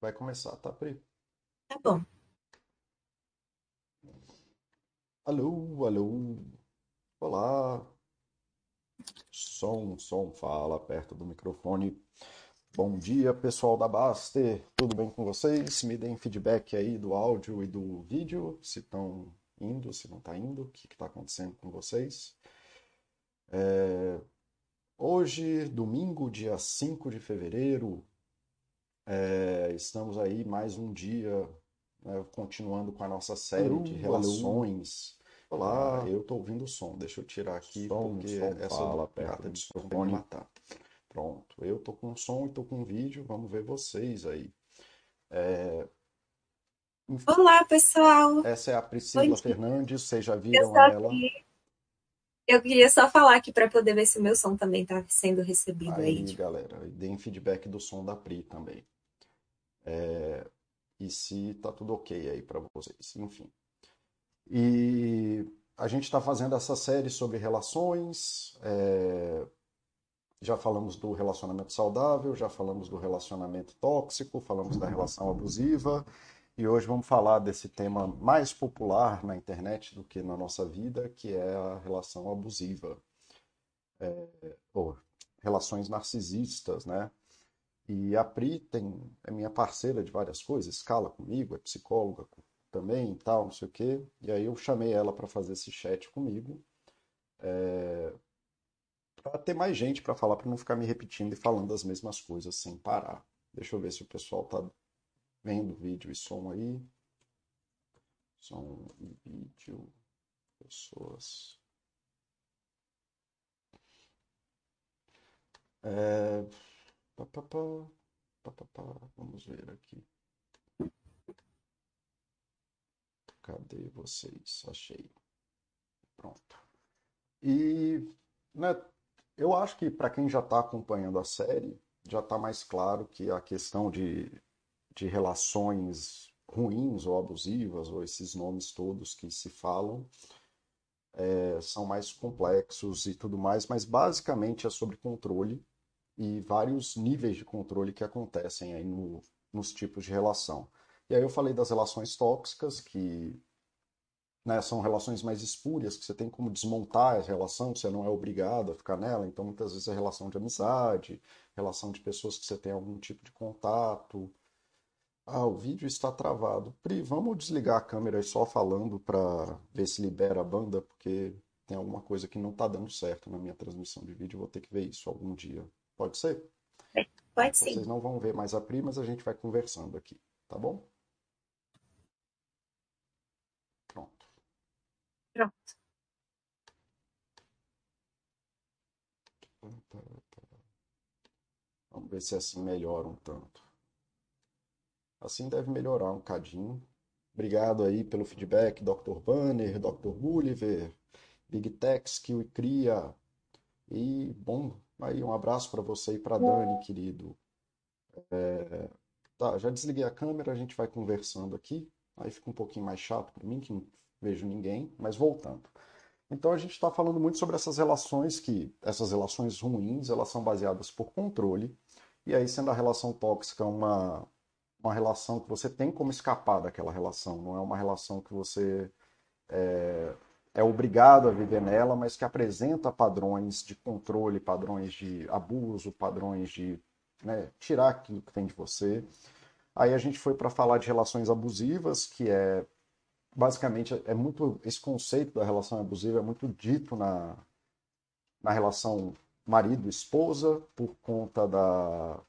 Vai começar, tá, Pri? Tá bom. Alô, alô. Olá. Som, som, fala perto do microfone. Bom dia, pessoal da Baster. Tudo bem com vocês? Me deem feedback aí do áudio e do vídeo, se estão indo, se não está indo, o que está acontecendo com vocês. É... Hoje, domingo, dia 5 de fevereiro, é, estamos aí mais um dia, né, continuando com a nossa série Alô, de alô. relações. Olá, eu tô ouvindo o som, deixa eu tirar aqui, Som, porque som, essa fala perto de microfone. matar. Pronto, eu tô com som e tô com vídeo, vamos ver vocês aí. É, Olá, pessoal. essa é a Priscila Oi, Fernandes, vocês já eu viram só ela? que eu queria só falar aqui para poder ver se o meu som também tá sendo recebido aí. Aí, galera, e deem feedback do som da Pri também. É, e se tá tudo ok aí para vocês, enfim. E a gente está fazendo essa série sobre relações. é, já falamos do relacionamento saudável, já falamos do relacionamento tóxico, falamos da relação abusiva. E hoje vamos falar desse tema mais popular na internet do que na nossa vida, que é a relação abusiva, ou relações narcisistas, né? E a Pri tem, é minha parceira de várias coisas, escala comigo, é psicóloga também e tal, não sei o quê. E aí eu chamei ela para fazer esse chat comigo, para ter mais gente para falar, para não ficar me repetindo e falando as mesmas coisas sem parar. Deixa eu ver se o pessoal tá vendo vídeo e som aí. Som e vídeo, pessoas. É... pá, pá, pá. Vamos ver aqui. Cadê vocês? Achei. Pronto. E, né, eu acho que para quem já está acompanhando a série, já está mais claro que a questão de, de relações ruins ou abusivas, ou esses nomes todos que se falam, é, são mais complexos e tudo mais, mas basicamente é sobre controle e vários níveis de controle que acontecem aí no, nos tipos de relação. E aí eu falei das relações tóxicas, que né, são relações mais espúrias, que você tem como desmontar a relação, você não é obrigado a ficar nela, então muitas vezes é relação de amizade, relação de pessoas que você tem algum tipo de contato. Ah, o vídeo está travado. Pri, vamos desligar a câmera só falando para ver se libera a banda, porque tem alguma coisa que não está dando certo na minha transmissão de vídeo, vou ter que ver isso algum dia. Pode ser? Pode Vocês sim. não vão ver mais a Pri, mas a gente vai conversando aqui, tá bom? Pronto. Pronto. Vamos ver se assim melhora um tanto. Assim deve melhorar um cadinho. Obrigado aí pelo feedback, Dr. Banner, Dr. Gulliver, Big Tex, Kill e Cria. E, bom, aí um abraço para você e para Dani, querido. É, Tá, já desliguei a câmera, a gente vai conversando aqui. Aí fica um pouquinho mais chato para mim, que não vejo ninguém, mas voltando. Então a gente está falando muito sobre essas relações que, essas relações ruins, elas são baseadas por controle. E aí, sendo a relação tóxica uma, uma relação que você tem como escapar daquela relação, não é uma relação que você é, é obrigado a viver nela, mas que apresenta padrões de controle, padrões de abuso, padrões de né, tirar aquilo que tem de você. Aí a gente foi para falar de relações abusivas, que é basicamente é muito esse conceito da relação abusiva é muito dito na, na relação marido-esposa por conta da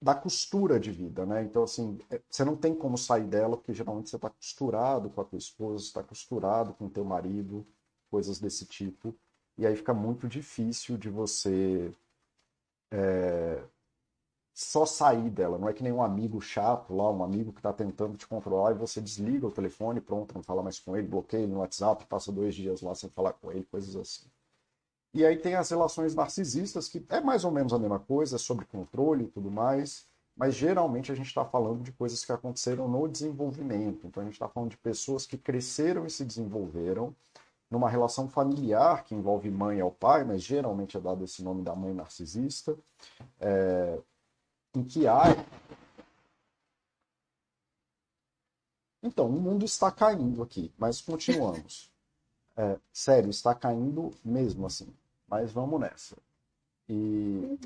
da costura de vida, né? Então assim, é- você não tem como sair dela porque geralmente você está costurado com a tua esposa, está costurado com o teu marido, coisas desse tipo. E aí fica muito difícil de você só sair dela. Não é que nem um amigo chato lá, um amigo que está tentando te controlar e você desliga o telefone, pronto, não fala mais com ele, bloqueia ele no WhatsApp, passa dois dias lá sem falar com ele, coisas assim. E aí tem as relações narcisistas, que é mais ou menos a mesma coisa, é sobre controle e tudo mais, mas geralmente a gente está falando de coisas que aconteceram no desenvolvimento. Então a gente está falando de pessoas que cresceram e se desenvolveram numa relação familiar que envolve mãe ao pai, mas geralmente é dado esse nome da mãe narcisista em que há. Então, o mundo está caindo aqui, mas continuamos. É, sério, está caindo mesmo assim. Mas vamos nessa. E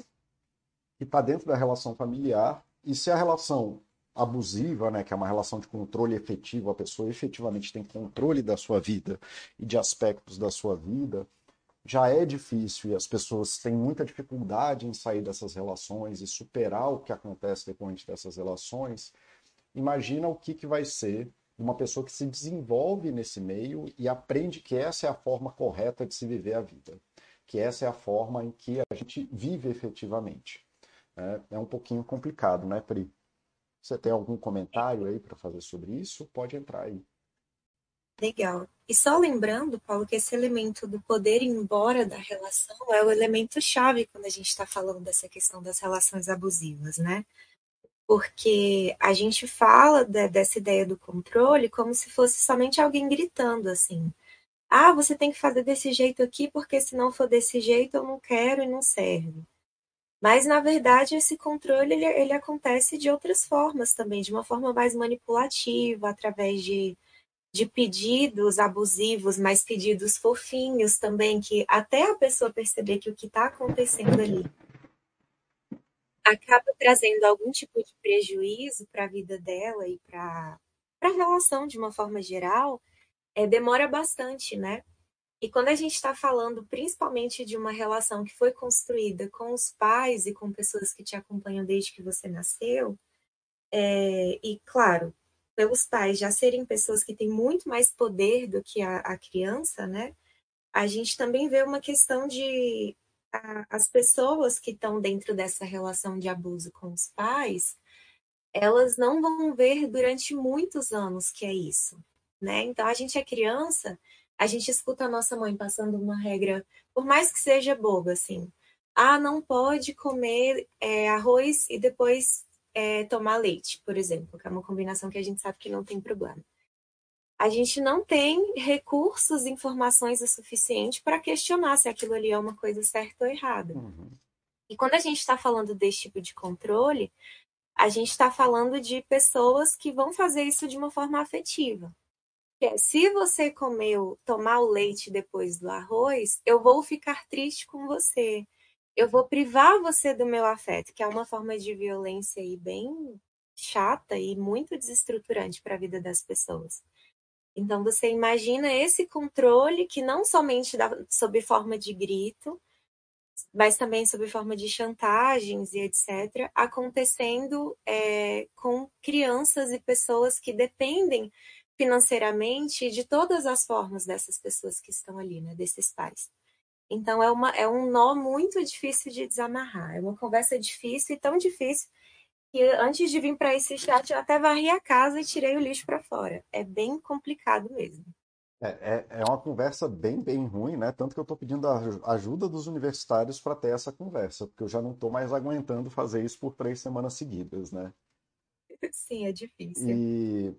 está dentro da relação familiar. E se a relação abusiva, né, que é uma relação de controle efetivo, a pessoa efetivamente tem controle da sua vida e de aspectos da sua vida, já é difícil e as pessoas têm muita dificuldade em sair dessas relações e superar o que acontece depois dessas relações. Imagina o que, que vai ser uma pessoa que se desenvolve nesse meio e aprende que essa é a forma correta de se viver a vida, que essa é a forma em que a gente vive efetivamente. É, é um pouquinho complicado, né, Pri? Você tem algum comentário aí para fazer sobre isso? Pode entrar aí. Legal. E só lembrando, Paulo, que esse elemento do poder embora da relação é o elemento chave quando a gente está falando dessa questão das relações abusivas, né? Porque a gente fala de, dessa ideia do controle como se fosse somente alguém gritando assim. Ah, você tem que fazer desse jeito aqui, porque se não for desse jeito eu não quero e não serve. Mas, na verdade, esse controle ele, ele acontece de outras formas também, de uma forma mais manipulativa, através de, de pedidos abusivos, mas pedidos fofinhos também, que até a pessoa perceber que o que está acontecendo ali acaba trazendo algum tipo de prejuízo para a vida dela e para a relação de uma forma geral, é, demora bastante, né? E quando a gente está falando principalmente de uma relação que foi construída com os pais e com pessoas que te acompanham desde que você nasceu, é, e claro, pelos pais já serem pessoas que têm muito mais poder do que a, a criança, né? A gente também vê uma questão de a, as pessoas que estão dentro dessa relação de abuso com os pais, elas não vão ver durante muitos anos que é isso, né? Então a gente é criança a gente escuta a nossa mãe passando uma regra, por mais que seja boba, assim. Ah, não pode comer é, arroz e depois é, tomar leite, por exemplo, que é uma combinação que a gente sabe que não tem problema. A gente não tem recursos, informações o suficiente para questionar se aquilo ali é uma coisa certa ou errada. Uhum. E quando a gente está falando desse tipo de controle, a gente está falando de pessoas que vão fazer isso de uma forma afetiva é, se você comeu, tomar o leite depois do arroz, eu vou ficar triste com você. Eu vou privar você do meu afeto, que é uma forma de violência aí bem chata e muito desestruturante para a vida das pessoas. Então você imagina esse controle que não somente dá sob forma de grito, mas também sob forma de chantagens e etc., acontecendo é, com crianças e pessoas que dependem financeiramente de todas as formas dessas pessoas que estão ali, né, desses pais. Então é, uma, é um nó muito difícil de desamarrar, é uma conversa difícil e tão difícil que antes de vir para esse chat eu até varri a casa e tirei o lixo para fora. É bem complicado mesmo. É, é, é, uma conversa bem, bem ruim, né? Tanto que eu estou pedindo a ajuda dos universitários para ter essa conversa, porque eu já não estou mais aguentando fazer isso por três semanas seguidas, né? Sim, é difícil. E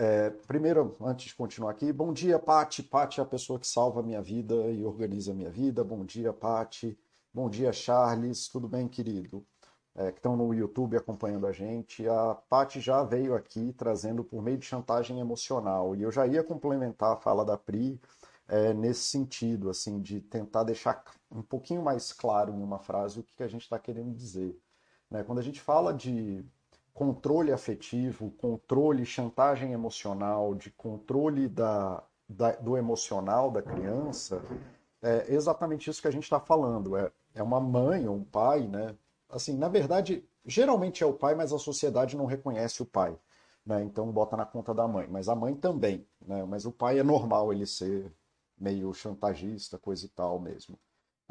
é, primeiro, antes de continuar aqui, bom dia, Pati. Pati é a pessoa que salva a minha vida e organiza a minha vida. Bom dia, Pati. Bom dia, Charles. Tudo bem, querido? É, que estão no YouTube acompanhando a gente. A Pati já veio aqui trazendo por meio de chantagem emocional. E eu já ia complementar a fala da Pri é, nesse sentido, assim, de tentar deixar um pouquinho mais claro em uma frase o que a gente está querendo dizer. Né? Quando a gente fala de controle afetivo, controle, chantagem emocional, de controle da, da, do emocional da criança, é exatamente isso que a gente está falando. É, é uma mãe ou um pai, né? Assim, na verdade, geralmente é o pai, mas a sociedade não reconhece o pai. Né? Então bota na conta da mãe. Mas a mãe também. Né? Mas o pai é normal ele ser meio chantagista, coisa e tal mesmo.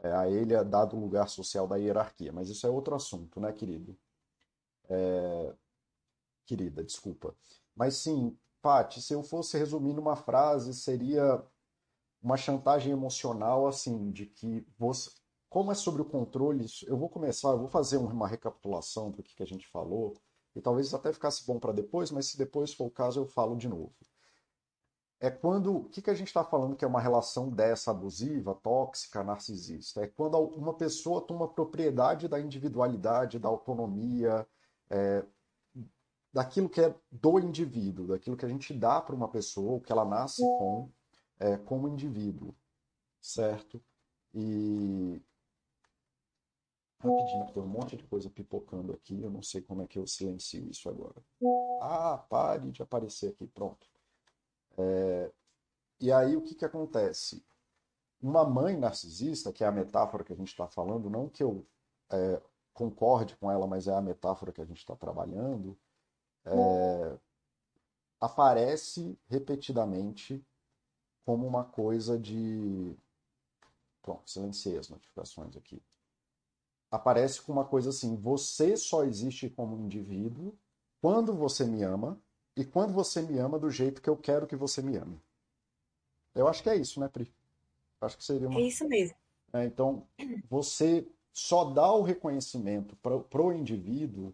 É, a ele é dado o lugar social da hierarquia. Mas isso é outro assunto, né, querido? É... Querida, desculpa. Mas sim, Paty, se eu fosse resumir numa frase, seria uma chantagem emocional, assim, de que você. Como é sobre o controle, eu vou começar, eu vou fazer uma recapitulação do que a gente falou, e talvez até ficasse bom para depois, mas se depois for o caso, eu falo de novo. é quando. O que, que a gente está falando que é uma relação dessa abusiva, tóxica, narcisista? É quando uma pessoa toma propriedade da individualidade, da autonomia, é, daquilo que é do indivíduo, daquilo que a gente dá para uma pessoa, o que ela nasce com, é, como indivíduo, certo? E. Rapidinho, tem um monte de coisa pipocando aqui, eu não sei como é que eu silencio isso agora. Ah, pare de aparecer aqui, pronto. É, e aí o que, que acontece? Uma mãe narcisista, que é a metáfora que a gente está falando, não que eu é, concorde com ela, mas é a metáfora que a gente está trabalhando, é, aparece repetidamente como uma coisa de. Pronto, silenciei as notificações aqui. Aparece como uma coisa assim: você só existe como indivíduo quando você me ama e quando você me ama do jeito que eu quero que você me ame. Eu acho que é isso, né, Pri? Acho que seria uma... É isso mesmo. É, então, você só dá o reconhecimento para o indivíduo,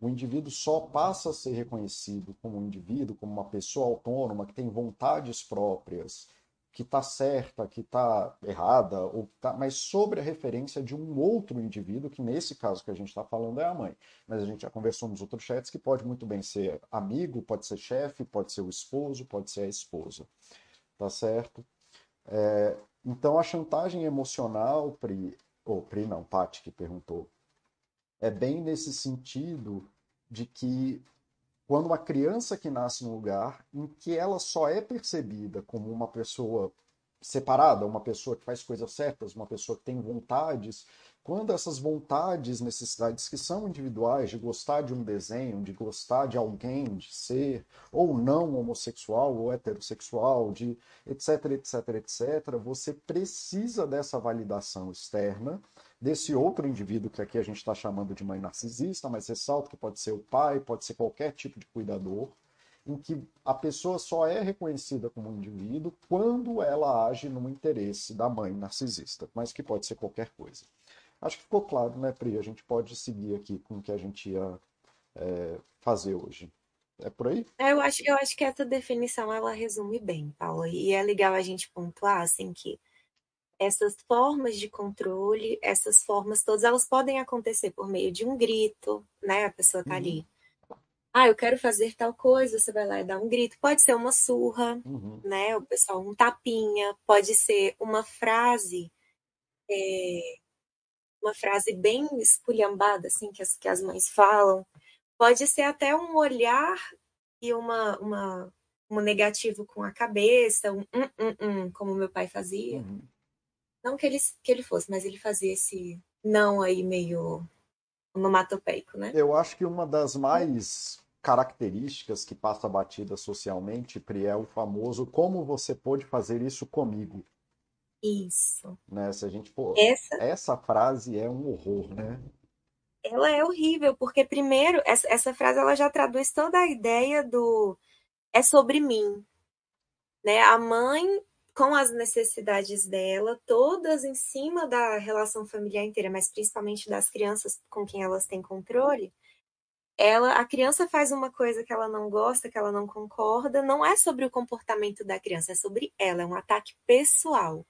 o indivíduo só passa a ser reconhecido como um indivíduo, como uma pessoa autônoma, que tem vontades próprias, que está certa, que está errada, ou tá, mas sobre a referência de um outro indivíduo, que nesse caso que a gente está falando é a mãe. Mas a gente já conversou nos outros chats que pode muito bem ser amigo, pode ser chefe, pode ser o esposo, pode ser a esposa. Tá certo? É, então a chantagem emocional, Pri, ou Pri não, Paty que perguntou, é bem nesse sentido de que quando uma criança que nasce num lugar em que ela só é percebida como uma pessoa separada, uma pessoa que faz coisas certas, uma pessoa que tem vontades, quando essas vontades, necessidades que são individuais, de gostar de um desenho, de gostar de alguém, de ser ou não homossexual ou heterossexual, de etc, etc, etc, você precisa dessa validação externa desse outro indivíduo que aqui a gente está chamando de mãe narcisista, mas ressalto que pode ser o pai, pode ser qualquer tipo de cuidador, em que a pessoa só é reconhecida como um indivíduo quando ela age no interesse da mãe narcisista, mas que pode ser qualquer coisa. Acho que ficou claro, né, Pri? A gente pode seguir aqui com o que a gente ia é, fazer hoje. É por aí? É, eu acho, eu acho que essa definição ela resume bem, Paulo. E é legal a gente pontuar assim que essas formas de controle, essas formas todas, elas podem acontecer por meio de um grito, né? A pessoa tá uhum. ali. Ah, eu quero fazer tal coisa, você vai lá e dá um grito. Pode ser uma surra, uhum. né? O pessoal, um tapinha. Pode ser uma frase, é, uma frase bem esculhambada, assim, que as, que as mães falam. Pode ser até um olhar e uma, uma, um negativo com a cabeça, um um, um, um como meu pai fazia. Uhum. Não que ele, que ele fosse, mas ele fazia esse não aí meio onomatopeico, né? Eu acho que uma das mais características que passa batida socialmente, Pri, é o famoso como você pode fazer isso comigo. Isso. Né? Se a gente, pô, essa... essa frase é um horror, né? Ela é horrível, porque primeiro, essa, essa frase ela já traduz toda a ideia do é sobre mim. Né? A mãe com as necessidades dela, todas em cima da relação familiar inteira, mas principalmente das crianças com quem elas têm controle, ela, a criança faz uma coisa que ela não gosta, que ela não concorda, não é sobre o comportamento da criança, é sobre ela, é um ataque pessoal.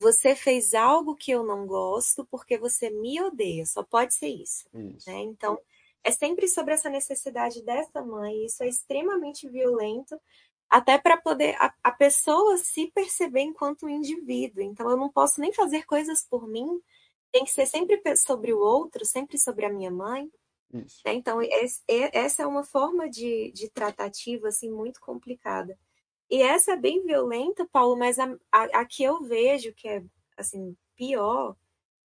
Você fez algo que eu não gosto porque você me odeia, só pode ser isso. isso. Né? Então, é sempre sobre essa necessidade dessa mãe, isso é extremamente violento, até para poder a, a, pessoa se perceber enquanto um indivíduo. Então, eu não posso nem fazer coisas por mim, tem que ser sempre sobre o outro, sempre sobre a minha mãe. Isso. Né? Então, esse, essa é uma forma de, de tratativa assim, muito complicada. E essa é bem violenta, Paulo, mas a, a, a que eu vejo que é assim pior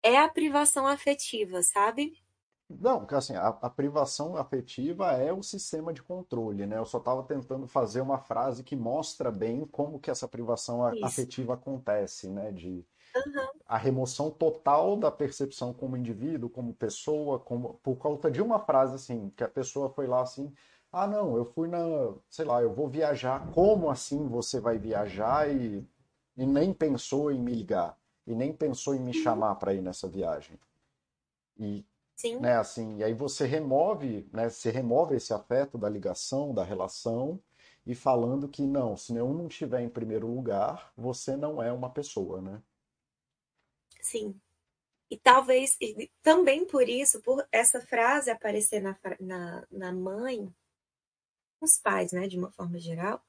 é a privação afetiva, sabe? Não, porque assim, a, a, privação afetiva é o sistema de controle, né? Eu só estava tentando fazer uma frase que mostra bem como que essa privação afetiva acontece, né? De uhum. a remoção total da percepção como indivíduo, como pessoa, como por conta de uma frase assim, que a pessoa foi lá assim, ah não, eu fui na, sei lá, eu vou viajar, como assim você vai viajar e, e nem pensou em me ligar, e nem pensou em me chamar para ir nessa viagem. E Sim. Né, assim, e aí você remove, né, você remove esse afeto da ligação, da relação, e falando que não, se nenhum não estiver em primeiro lugar, você não é uma pessoa, né? Sim. E talvez, e também por isso, por essa frase aparecer na, na, na mãe, os pais, né, de uma forma geral,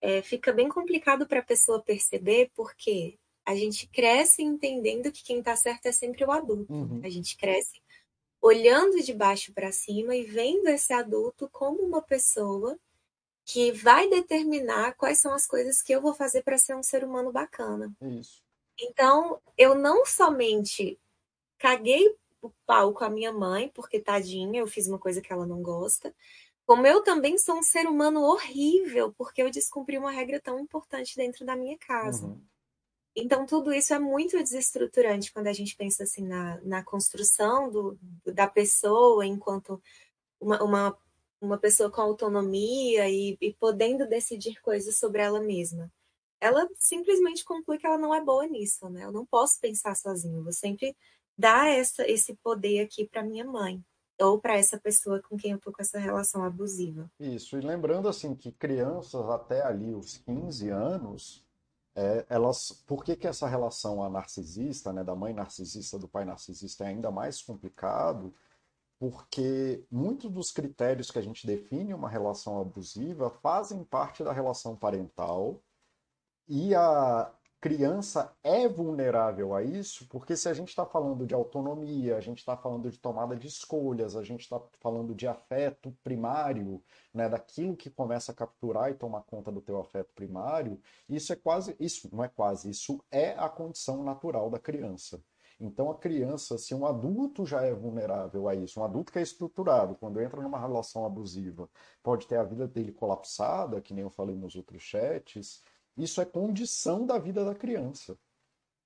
é, fica bem complicado para a pessoa perceber, porque a gente cresce entendendo que quem está certo é sempre o adulto. Uhum. A gente cresce olhando de baixo para cima e vendo esse adulto como uma pessoa que vai determinar quais são as coisas que eu vou fazer para ser um ser humano bacana. Isso. Então, eu não somente caguei o pau com a minha mãe, porque tadinha, eu fiz uma coisa que ela não gosta, como eu também sou um ser humano horrível, porque eu descumpri uma regra tão importante dentro da minha casa. Uhum. Então, tudo isso é muito desestruturante quando a gente pensa assim na, na construção do, da pessoa enquanto uma, uma, uma pessoa com autonomia e, e podendo decidir coisas sobre ela mesma. Ela simplesmente conclui que ela não é boa nisso, né? Eu não posso pensar sozinha, eu vou sempre dar essa, esse poder aqui para minha mãe ou para essa pessoa com quem eu tô com essa relação abusiva. Isso, e lembrando assim que crianças até ali os 15 anos, é, elas, por que que essa relação a narcisista, né, da mãe narcisista, do pai narcisista é ainda mais complicado? Porque muitos dos critérios que a gente define uma relação abusiva fazem parte da relação parental e a, criança é vulnerável a isso, porque se a gente está falando de autonomia, a gente está falando de tomada de escolhas, a gente está falando de afeto primário, né, daquilo que começa a capturar e tomar conta do teu afeto primário, isso é quase, isso não é quase, isso é a condição natural da criança. Então a criança, se um adulto já é vulnerável a isso, um adulto que é estruturado, quando entra numa relação abusiva, pode ter a vida dele colapsada, que nem eu falei nos outros chats, isso é condição da vida da criança.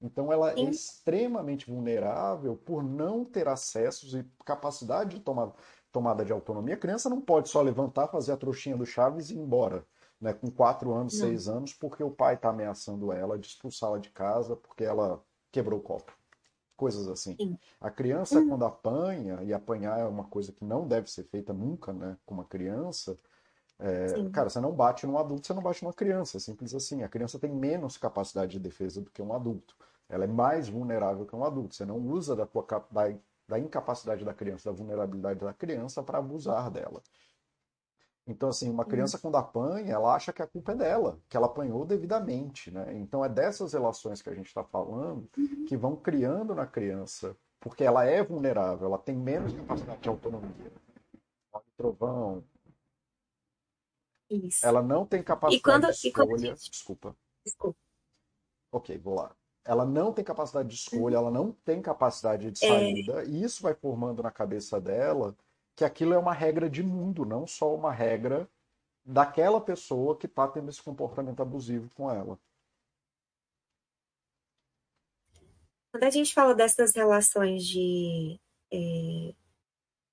Então ela é extremamente vulnerável por não ter acessos e capacidade de tomar, tomada de autonomia. A criança não pode só levantar, fazer a trouxinha do Chaves e ir embora, né, com quatro anos, não. seis anos, porque o pai está ameaçando ela de expulsá-la de casa porque ela quebrou o copo. Coisas assim. Sim. A criança, hum. quando apanha, e apanhar é uma coisa que não deve ser feita nunca né, com uma criança, é, cara, você não bate num adulto, você não bate numa criança, é simples assim. A criança tem menos capacidade de defesa do que um adulto. Ela é mais vulnerável que um adulto. Você não usa da, tua, da, da incapacidade da criança, da vulnerabilidade da criança para abusar dela. Então, assim, uma criança quando apanha, ela acha que a culpa é dela, que ela apanhou devidamente, né? Então, é dessas relações que a gente está falando uhum. que vão criando na criança, porque ela é vulnerável, ela tem menos capacidade de autonomia. Trovão, isso. Ela não tem capacidade quando, de escolha. Gente... Desculpa. Desculpa. Ok, vou lá. Ela não tem capacidade de escolha, ela não tem capacidade de saída, é... e isso vai formando na cabeça dela que aquilo é uma regra de mundo, não só uma regra daquela pessoa que está tendo esse comportamento abusivo com ela. Quando a gente fala dessas relações de é,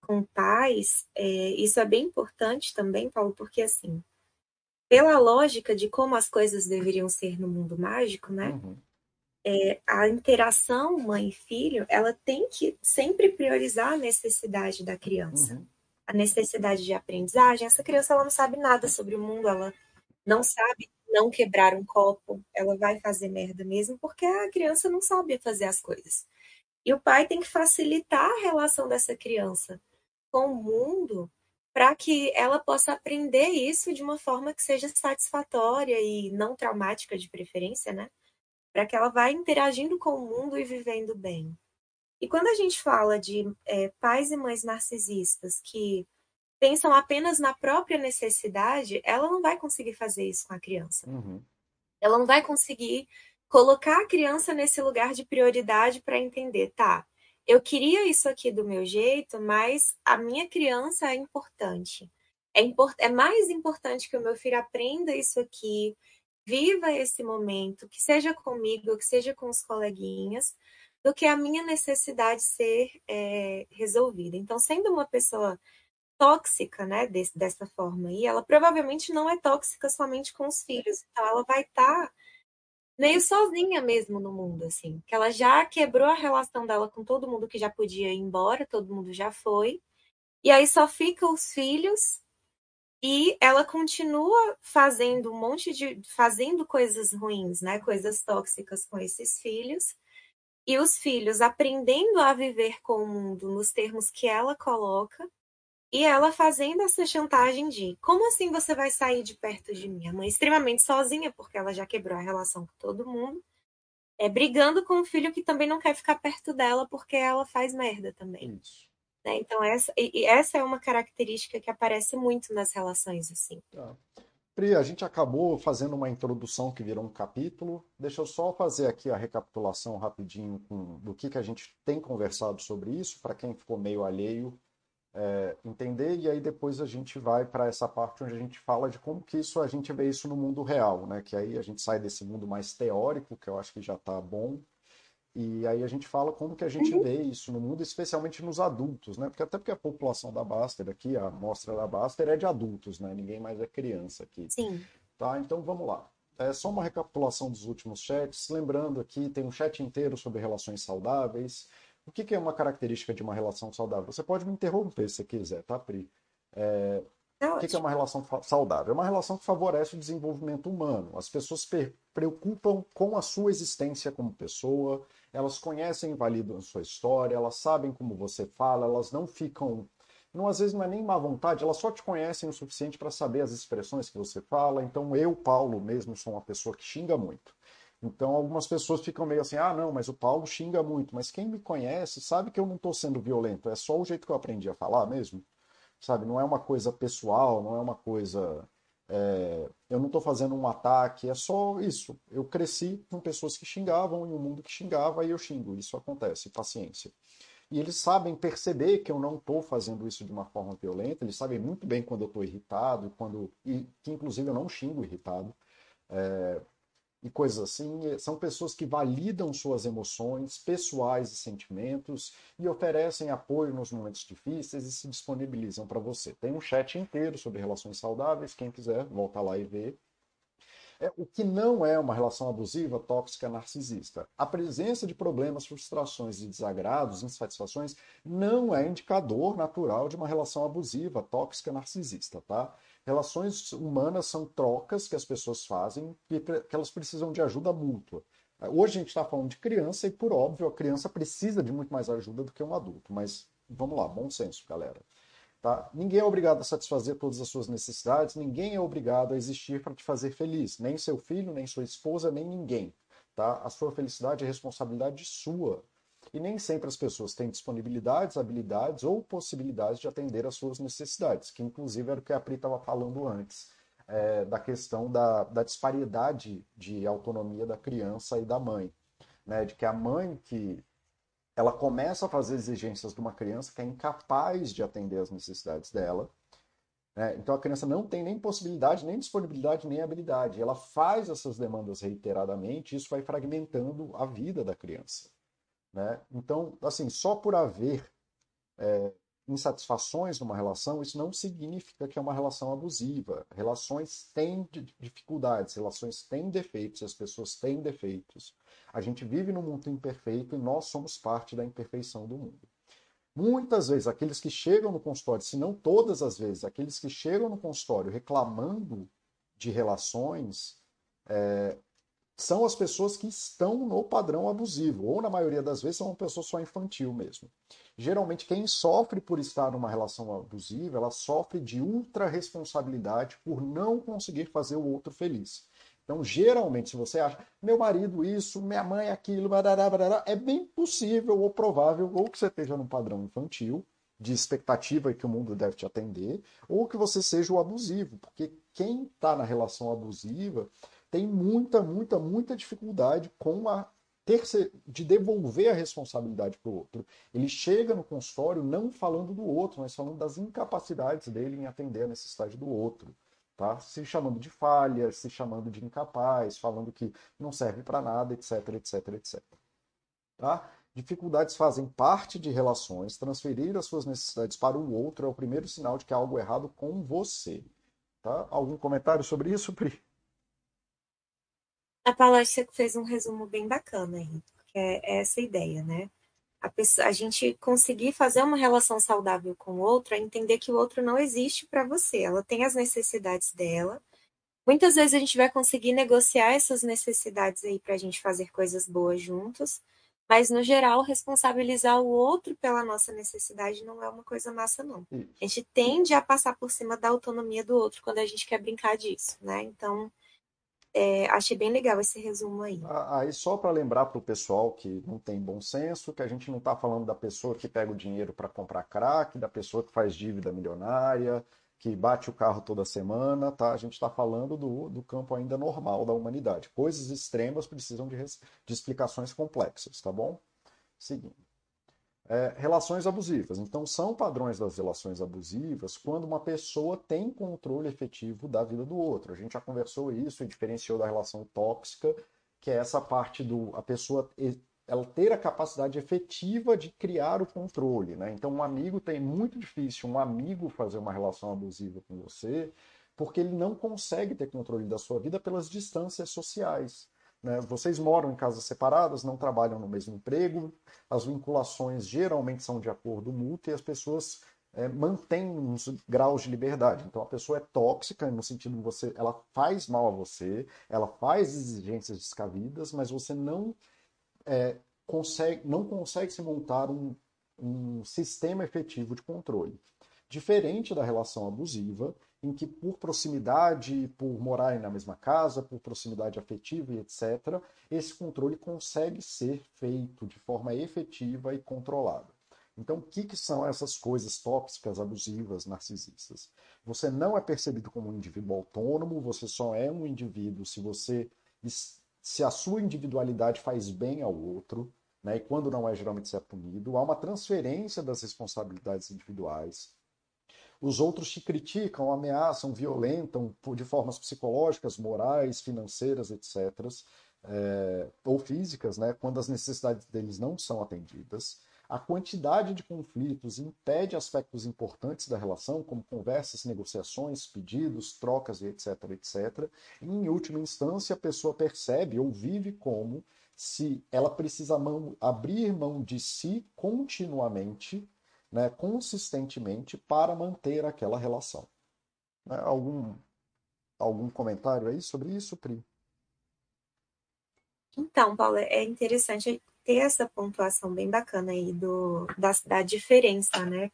com pais, é, isso é bem importante também, Paulo, porque assim, pela lógica de como as coisas deveriam ser no mundo mágico, né? Uhum. É, a interação mãe filho, ela tem que sempre priorizar a necessidade da criança, uhum. a necessidade de aprendizagem. Essa criança ela não sabe nada sobre o mundo, ela não sabe não quebrar um copo, ela vai fazer merda mesmo, porque a criança não sabe fazer as coisas. E o pai tem que facilitar a relação dessa criança com o mundo para que ela possa aprender isso de uma forma que seja satisfatória e não traumática de preferência, né? Para que ela vá interagindo com o mundo e vivendo bem. E quando a gente fala de é, pais e mães narcisistas que pensam apenas na própria necessidade, ela não vai conseguir fazer isso com a criança. Uhum. Ela não vai conseguir colocar a criança nesse lugar de prioridade para entender, tá? Eu queria isso aqui do meu jeito, mas a minha criança é importante. É, import é mais importante que o meu filho aprenda isso aqui, viva esse momento, que seja comigo, que seja com os coleguinhas, do que a minha necessidade ser é, resolvida. Então, sendo uma pessoa tóxica, né, desse, dessa forma aí, ela provavelmente não é tóxica somente com os filhos. Então, ela vai estar tá meio sozinha mesmo no mundo, assim. Que ela já quebrou a relação dela com todo mundo que já podia ir embora, todo mundo já foi. E aí só fica os filhos E ela continua fazendo um monte de. fazendo coisas ruins, né? Coisas tóxicas com esses filhos. E os filhos aprendendo a viver com o mundo nos termos que ela coloca. E ela fazendo essa chantagem de como assim você vai sair de perto de mim? A mãe extremamente sozinha, porque ela já quebrou a relação com todo mundo. É brigando com o filho que também não quer ficar perto dela porque ela faz merda também. Né? Então, essa, e essa é uma característica que aparece muito nas relações, assim. Tá. Pri, a gente acabou fazendo uma introdução que virou um capítulo. Deixa eu só fazer aqui a recapitulação rapidinho com, do que, que a gente tem conversado sobre isso, para quem ficou meio alheio é, entender, e aí depois a gente vai para essa parte onde a gente fala de como que isso a gente vê isso no mundo real, né? Que aí a gente sai desse mundo mais teórico, que eu acho que já está bom, e aí a gente fala como que a gente uhum. vê isso no mundo, especialmente nos adultos, né? Porque até porque a população da Baster aqui, a amostra da Baster é de adultos, né? Ninguém mais é criança aqui. Sim. Tá, então vamos lá. É só uma recapitulação dos últimos chats. Lembrando aqui, tem um chat inteiro sobre relações saudáveis. O que, que é uma característica de uma relação saudável? Você pode me interromper se quiser, tá, Pri? É, é o que, que é uma relação saudável? É uma relação que favorece o desenvolvimento humano. As pessoas se preocupam com a sua existência como pessoa, elas conhecem e validam a sua história, elas sabem como você fala, elas não ficam. Não, às vezes não é nem má vontade, elas só te conhecem o suficiente para saber as expressões que você fala. Então, eu, Paulo, mesmo sou uma pessoa que xinga muito. Então, algumas pessoas ficam meio assim: ah, não, mas o Paulo xinga muito. Mas quem me conhece sabe que eu não estou sendo violento, é só o jeito que eu aprendi a falar mesmo. Sabe? Não é uma coisa pessoal, não é uma coisa é, eu não estou fazendo um ataque, é só isso. Eu cresci com pessoas que xingavam e um mundo que xingava e eu xingo. Isso acontece, paciência. E eles sabem perceber que eu não estou fazendo isso de uma forma violenta, eles sabem muito bem quando eu estou irritado, quando e que inclusive eu não xingo irritado. É, e coisas assim, são pessoas que validam suas emoções pessoais e sentimentos e oferecem apoio nos momentos difíceis e se disponibilizam para você. Tem um chat inteiro sobre relações saudáveis, quem quiser voltar lá e ver. É, o que não é uma relação abusiva, tóxica, narcisista. A presença de problemas, frustrações e desagrados, insatisfações, não é indicador natural de uma relação abusiva, tóxica, narcisista, tá? Relações humanas são trocas que as pessoas fazem e que elas precisam de ajuda mútua. Hoje a gente está falando de criança e, por óbvio, a criança precisa de muito mais ajuda do que um adulto. Mas vamos lá, bom senso, galera. Tá? Ninguém é obrigado a satisfazer todas as suas necessidades, ninguém é obrigado a existir para te fazer feliz. Nem seu filho, nem sua esposa, nem ninguém. Tá? A sua felicidade é responsabilidade sua. E nem sempre as pessoas têm disponibilidades, habilidades ou possibilidades de atender às suas necessidades, que inclusive era o que a Pri estava falando antes, é, da questão da, da disparidade de autonomia da criança e da mãe. Né? De que a mãe que ela começa a fazer exigências de uma criança que é incapaz de atender às necessidades dela. Né? Então a criança não tem nem possibilidade, nem disponibilidade, nem habilidade. Ela faz essas demandas reiteradamente, isso vai fragmentando a vida da criança. Né? Então, assim, só por haver é, insatisfações numa relação, isso não significa que é uma relação abusiva. Relações têm dificuldades, relações têm defeitos, as pessoas têm defeitos. A gente vive num mundo imperfeito e nós somos parte da imperfeição do mundo. Muitas vezes, aqueles que chegam no consultório, se não todas as vezes, aqueles que chegam no consultório reclamando de relações, é, são as pessoas que estão no padrão abusivo, ou na maioria das vezes são uma pessoa só infantil mesmo. Geralmente quem sofre por estar numa relação abusiva, ela sofre de ultra responsabilidade por não conseguir fazer o outro feliz. Então, geralmente, se você acha, meu marido isso, minha mãe aquilo, barará, barará, é bem possível ou provável ou que você esteja num padrão infantil, de expectativa que o mundo deve te atender, ou que você seja o abusivo, porque quem está na relação abusiva tem muita, muita, muita dificuldade com a terceira, de devolver a responsabilidade para o outro. Ele chega no consultório não falando do outro, mas falando das incapacidades dele em atender a necessidade do outro. Tá? Se chamando de falha, se chamando de incapaz, falando que não serve para nada, etc, etc, etc. Tá? Dificuldades fazem parte de relações, transferir as suas necessidades para o outro é o primeiro sinal de que há algo errado com você. Tá? Algum comentário sobre isso, Pri? A palestra fez um resumo bem bacana aí, porque é essa ideia, né? A, pessoa, a gente conseguir fazer uma relação saudável com o outro é entender que o outro não existe para você. Ela tem as necessidades dela. Muitas vezes a gente vai conseguir negociar essas necessidades aí para a gente fazer coisas boas juntos, mas no geral responsabilizar o outro pela nossa necessidade não é uma coisa massa não. A gente tende a passar por cima da autonomia do outro quando a gente quer brincar disso, né? Então é, achei bem legal esse resumo aí. Aí só para lembrar para o pessoal que não tem bom senso, que a gente não está falando da pessoa que pega o dinheiro para comprar crack, da pessoa que faz dívida milionária, que bate o carro toda semana, tá? A gente está falando do, do campo ainda normal da humanidade. Coisas extremas precisam de, de explicações complexas, tá bom? Seguindo. É, relações abusivas. Então, são padrões das relações abusivas quando uma pessoa tem controle efetivo da vida do outro. A gente já conversou isso e diferenciou da relação tóxica, que é essa parte do a pessoa ela ter a capacidade efetiva de criar o controle. Né? Então, um amigo tem muito difícil um amigo fazer uma relação abusiva com você, porque ele não consegue ter controle da sua vida pelas distâncias sociais. Né? Vocês moram em casas separadas, não trabalham no mesmo emprego, as vinculações geralmente são de acordo mútuo e as pessoas é, mantêm uns graus de liberdade. Então a pessoa é tóxica no sentido de você, ela faz mal a você, ela faz exigências descabidas, mas você não é, consegue, não consegue se montar um, um sistema efetivo de controle. Diferente da relação abusiva, em que por proximidade, por morarem na mesma casa, por proximidade afetiva e etc., esse controle consegue ser feito de forma efetiva e controlada. Então, o que, que são essas coisas tóxicas, abusivas, narcisistas? Você não é percebido como um indivíduo autônomo, você só é um indivíduo se você se a sua individualidade faz bem ao outro, né, e quando não é, geralmente você é punido. Há uma transferência das responsabilidades individuais os outros te criticam, ameaçam, violentam de formas psicológicas, morais, financeiras, etc., é, ou físicas, né, quando as necessidades deles não são atendidas. A quantidade de conflitos impede aspectos importantes da relação, como conversas, negociações, pedidos, trocas, etc, etc. E, em última instância, a pessoa percebe ou vive como se ela precisa mão, abrir mão de si continuamente né, consistentemente para manter aquela relação. Né, algum, algum comentário aí sobre isso, Pri? Então, Paulo, é interessante ter essa pontuação bem bacana aí do, da, da diferença, né?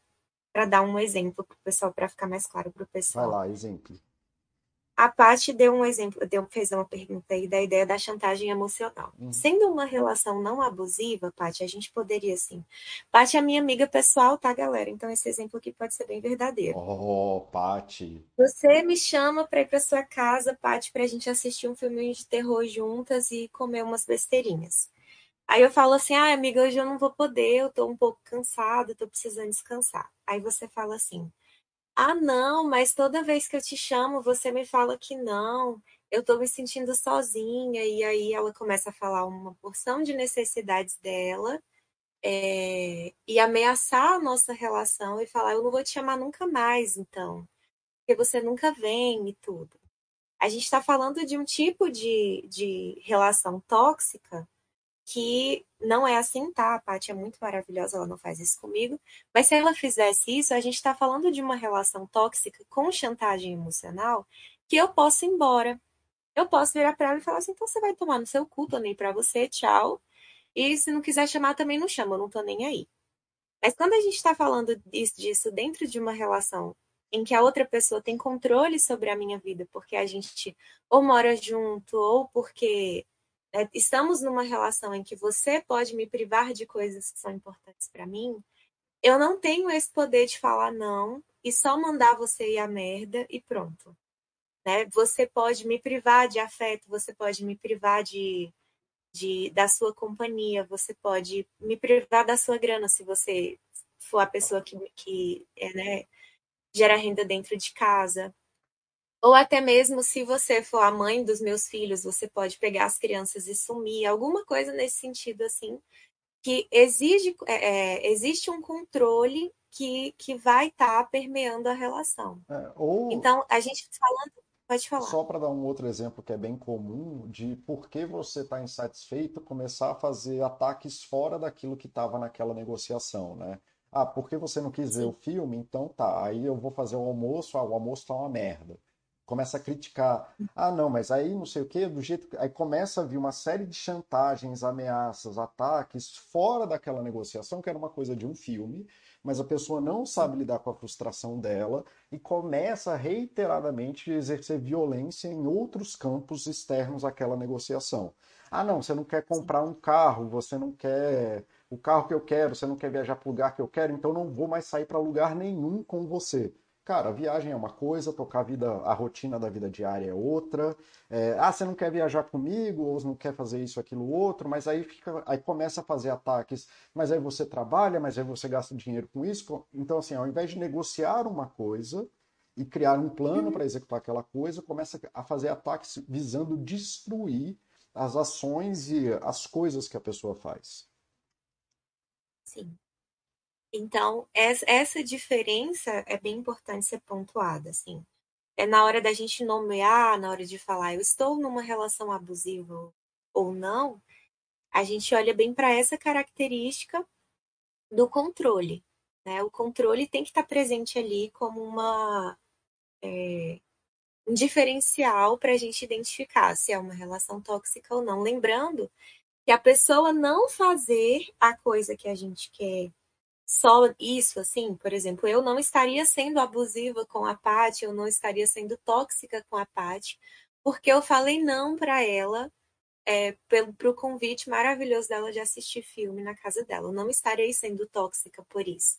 Para dar um exemplo para o pessoal, para ficar mais claro para o pessoal. Vai lá, exemplo. A Paty deu um exemplo, deu, fez uma pergunta aí da ideia da chantagem emocional. Uhum. Sendo uma relação não abusiva, Paty, a gente poderia assim. Paty é minha amiga pessoal, tá, galera? Então esse exemplo aqui pode ser bem verdadeiro. Oh, Paty. Você me chama para ir para sua casa, Paty, para a gente assistir um filme de terror juntas e comer umas besteirinhas. Aí eu falo assim: ah, amiga, hoje eu não vou poder, eu tô um pouco cansada, tô precisando descansar. Aí você fala assim ah, não, mas toda vez que eu te chamo, você me fala que não, eu tô me sentindo sozinha, e aí ela começa a falar uma porção de necessidades dela, é, e ameaçar a nossa relação e falar, eu não vou te chamar nunca mais, então, porque você nunca vem e tudo. A gente está falando de um tipo de, de relação tóxica que não é assim, tá? A Paty é muito maravilhosa, ela não faz isso comigo. Mas se ela fizesse isso, a gente está falando de uma relação tóxica com chantagem emocional que eu posso ir embora. Eu posso virar para ela e falar assim: então você vai tomar no seu cu, tô nem pra você, tchau. E se não quiser chamar, também não chama, eu não tô nem aí. Mas quando a gente está falando disso dentro de uma relação em que a outra pessoa tem controle sobre a minha vida, porque a gente ou mora junto, ou porque é, estamos numa relação em que você pode me privar de coisas que são importantes para mim, eu não tenho esse poder de falar não e só mandar você ir à merda e pronto. Né? Você pode me privar de afeto, você pode me privar de, de da sua companhia, você pode me privar da sua grana se você for a pessoa que, que é, né, gera renda dentro de casa. Ou até mesmo se você for a mãe dos meus filhos, você pode pegar as crianças e sumir, alguma coisa nesse sentido assim, que exige, é, é existe um controle que, que vai estar tá permeando a relação. É, ou... Então, a gente falando. Pode falar. Só para dar um outro exemplo que é bem comum de por que você está insatisfeito, começar a fazer ataques fora daquilo que estava naquela negociação, né? Ah, porque você não quis ver o filme? Então tá, aí eu vou fazer o almoço, ah, o almoço tá uma merda. Começa a criticar. Ah, não, mas aí não sei o quê, do jeito que... Aí começa a vir uma série de chantagens, ameaças, ataques fora daquela negociação, que era uma coisa de um filme, mas a pessoa não sabe lidar com a frustração dela e começa reiteradamente a exercer violência em outros campos externos àquela negociação. Ah, não, você não quer comprar um carro, você não quer o carro que eu quero, você não quer viajar para o lugar que eu quero, então não vou mais sair para lugar nenhum com você. Cara, viagem é uma coisa, tocar a vida, a rotina da vida diária é outra. É, ah, você não quer viajar comigo, ou não quer fazer isso, aquilo, outro, mas aí fica, aí começa a fazer ataques, mas aí você trabalha, mas aí você gasta dinheiro com isso. Então, assim, ao invés de negociar uma coisa e criar um plano para executar aquela coisa, começa a fazer ataques visando destruir as ações e as coisas que a pessoa faz. Sim. Então, es- essa diferença é bem importante ser pontuada, assim. É na hora da gente nomear, na hora de falar, eu estou numa relação abusiva ou não, a gente olha bem para essa característica do controle, né? O controle tem que estar presente ali como uma, um diferencial para a gente identificar se é uma relação tóxica ou não. Lembrando que a pessoa não fazer a coisa que a gente quer só isso, assim, por exemplo, eu não estaria sendo abusiva com a Paty, eu não estaria sendo tóxica com a Paty, porque eu falei não para ela, é, pelo pro convite maravilhoso dela de assistir filme na casa dela. Eu não estarei sendo tóxica por isso.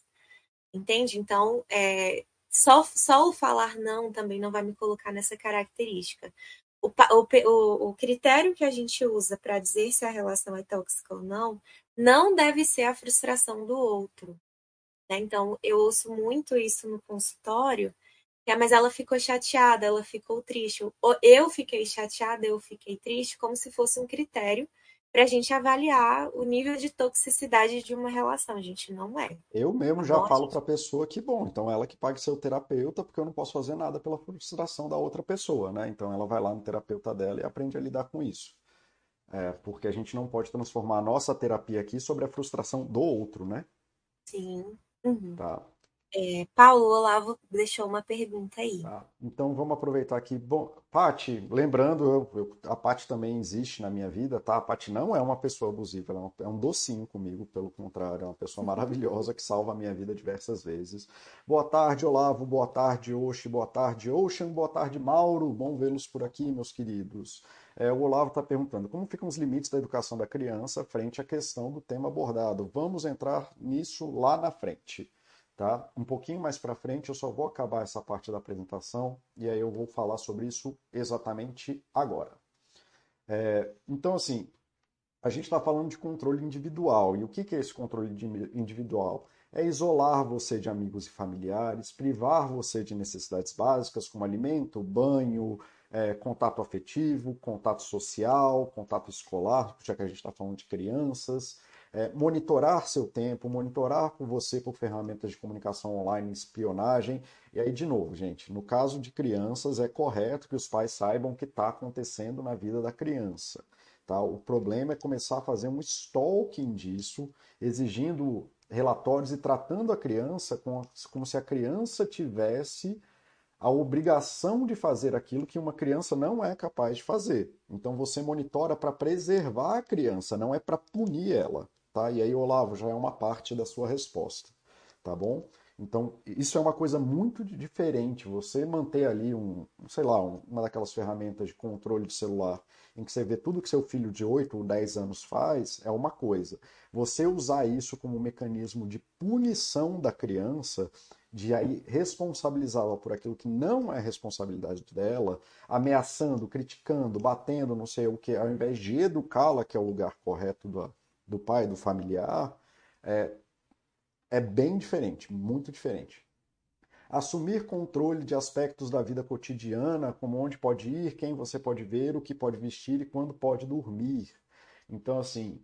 Entende? Então, é, só, só o falar não também não vai me colocar nessa característica. O, o, o, o critério que a gente usa para dizer se a relação é tóxica ou não, não deve ser a frustração do outro. Né? Então, eu ouço muito isso no consultório, é, mas ela ficou chateada, ela ficou triste. Eu fiquei chateada, eu fiquei triste, como se fosse um critério para a gente avaliar o nível de toxicidade de uma relação. A gente não é. Eu mesmo já bom? A falo para a pessoa que, bom, então ela que pague seu terapeuta, porque eu não posso fazer nada pela frustração da outra pessoa, né? Então ela vai lá no terapeuta dela e aprende a lidar com isso. É, porque a gente não pode transformar a nossa terapia aqui sobre a frustração do outro, né? Sim. Uhum. Tá. É, Paulo Olavo deixou uma pergunta aí. Tá. Então vamos aproveitar aqui. Bom, Pati, lembrando, eu, eu- a Pati também existe na minha vida, tá? A Pati não é uma pessoa abusiva, ela é, uma- é um docinho comigo, pelo contrário, é uma pessoa maravilhosa que salva a minha vida diversas vezes. Boa tarde, Olavo, boa tarde, Oxi, boa tarde, Ocean, boa tarde, Mauro. Bom vê-los por aqui, meus queridos. É, o Olavo está perguntando como ficam os limites da educação da criança frente à questão do tema abordado. Vamos entrar nisso lá na frente tá? Um pouquinho mais para frente eu só vou acabar essa parte da apresentação e aí eu vou falar sobre isso exatamente agora. É, então, assim, a gente está falando de controle individual. E o que que é esse controle individual? É isolar você de amigos e familiares, privar você de necessidades básicas como alimento, banho, é, contato afetivo, contato social, contato escolar, já que a gente está falando de crianças, é, monitorar seu tempo, monitorar por você por ferramentas de comunicação online, espionagem. E aí, de novo, gente, no caso de crianças, é correto que os pais saibam o que está acontecendo na vida da criança. Tá? O problema é começar a fazer um stalking disso, exigindo relatórios e tratando a criança como se a criança tivesse a obrigação de fazer aquilo que uma criança não é capaz de fazer. Então você monitora para preservar a criança, não é para punir ela. Tá? E aí, Olavo, já é uma parte da sua resposta. Tá bom? Então, isso é uma coisa muito diferente. Você manter ali um, sei lá, uma daquelas ferramentas de controle de celular em que você vê tudo que seu filho de 8 ou 10 anos faz, é uma coisa. Você usar isso como um mecanismo de punição da criança, de aí responsabilizá-la por aquilo que não é responsabilidade dela, ameaçando, criticando, batendo, não sei o que, ao invés de educá-la, que é o lugar correto do, do pai, do familiar, é, é bem diferente, muito diferente. Assumir controle de aspectos da vida cotidiana, como onde pode ir, quem você pode ver, o que pode vestir e quando pode dormir. Então, assim,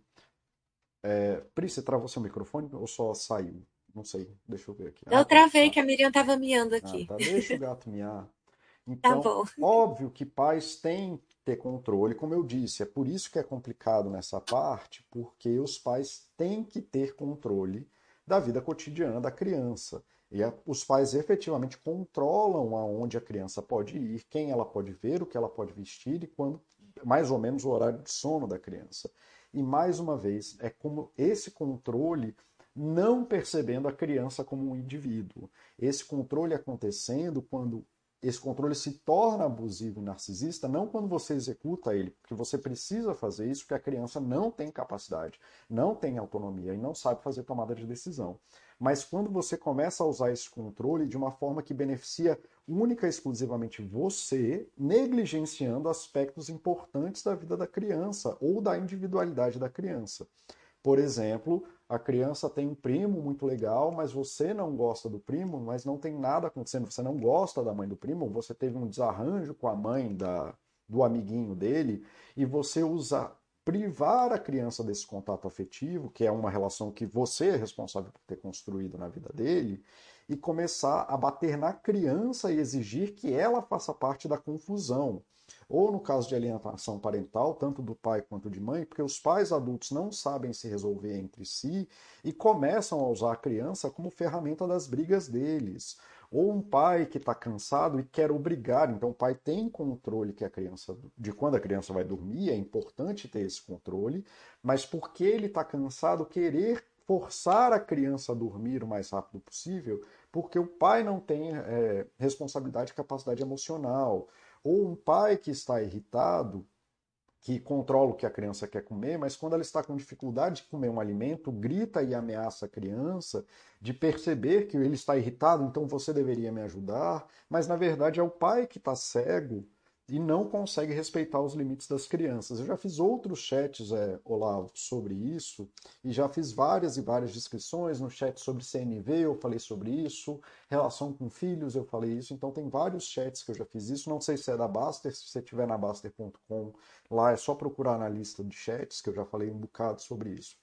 é... Pri, você travou seu microfone ou só saiu? Não sei, deixa eu ver aqui. Eu Ah, tá, travei tá. que a Miriam estava miando Ah, aqui. tá. Deixa o gato miar. Então, tá óbvio que pais têm que ter controle, como eu disse, é por isso que é complicado nessa parte, porque os pais têm que ter controle da vida cotidiana da criança. E a, os pais efetivamente controlam aonde a criança pode ir, quem ela pode ver, o que ela pode vestir e quando, mais ou menos, o horário de sono da criança. E mais uma vez, é como esse controle não percebendo a criança como um indivíduo. Esse controle acontecendo quando esse controle se torna abusivo e narcisista não quando você executa ele, porque você precisa fazer isso porque a criança não tem capacidade, não tem autonomia e não sabe fazer tomada de decisão. Mas quando você começa a usar esse controle de uma forma que beneficia única e exclusivamente você, negligenciando aspectos importantes da vida da criança ou da individualidade da criança. Por exemplo, a criança tem um primo muito legal, mas você não gosta do primo, mas não tem nada acontecendo, você não gosta da mãe do primo, você teve um desarranjo com a mãe da, do amiguinho dele, e você usa privar a criança desse contato afetivo, que é uma relação que você é responsável por ter construído na vida dele, e começar a bater na criança e exigir que ela faça parte da confusão ou no caso de alienação parental, tanto do pai quanto de mãe, porque os pais adultos não sabem se resolver entre si e começam a usar a criança como ferramenta das brigas deles. Ou um pai que está cansado e quer obrigar, então o pai tem controle que a criança de quando a criança vai dormir, é importante ter esse controle, mas porque ele está cansado, querer forçar a criança a dormir o mais rápido possível, porque o pai não tem é, responsabilidade e capacidade emocional. Ou um pai que está irritado, que controla o que a criança quer comer, mas quando ela está com dificuldade de comer um alimento, grita e ameaça a criança de perceber que ele está irritado, então você deveria me ajudar, mas na verdade é o pai que está cego e não consegue respeitar os limites das crianças. Eu já fiz outros chats, é, Olavo, sobre isso, e já fiz várias e várias descrições no chat sobre CNV, eu falei sobre isso, relação com filhos, eu falei isso, então tem vários chats que eu já fiz isso, não sei se é da Baster, se você tiver na Baster.com, lá é só procurar na lista de chats, que eu já falei um bocado sobre isso.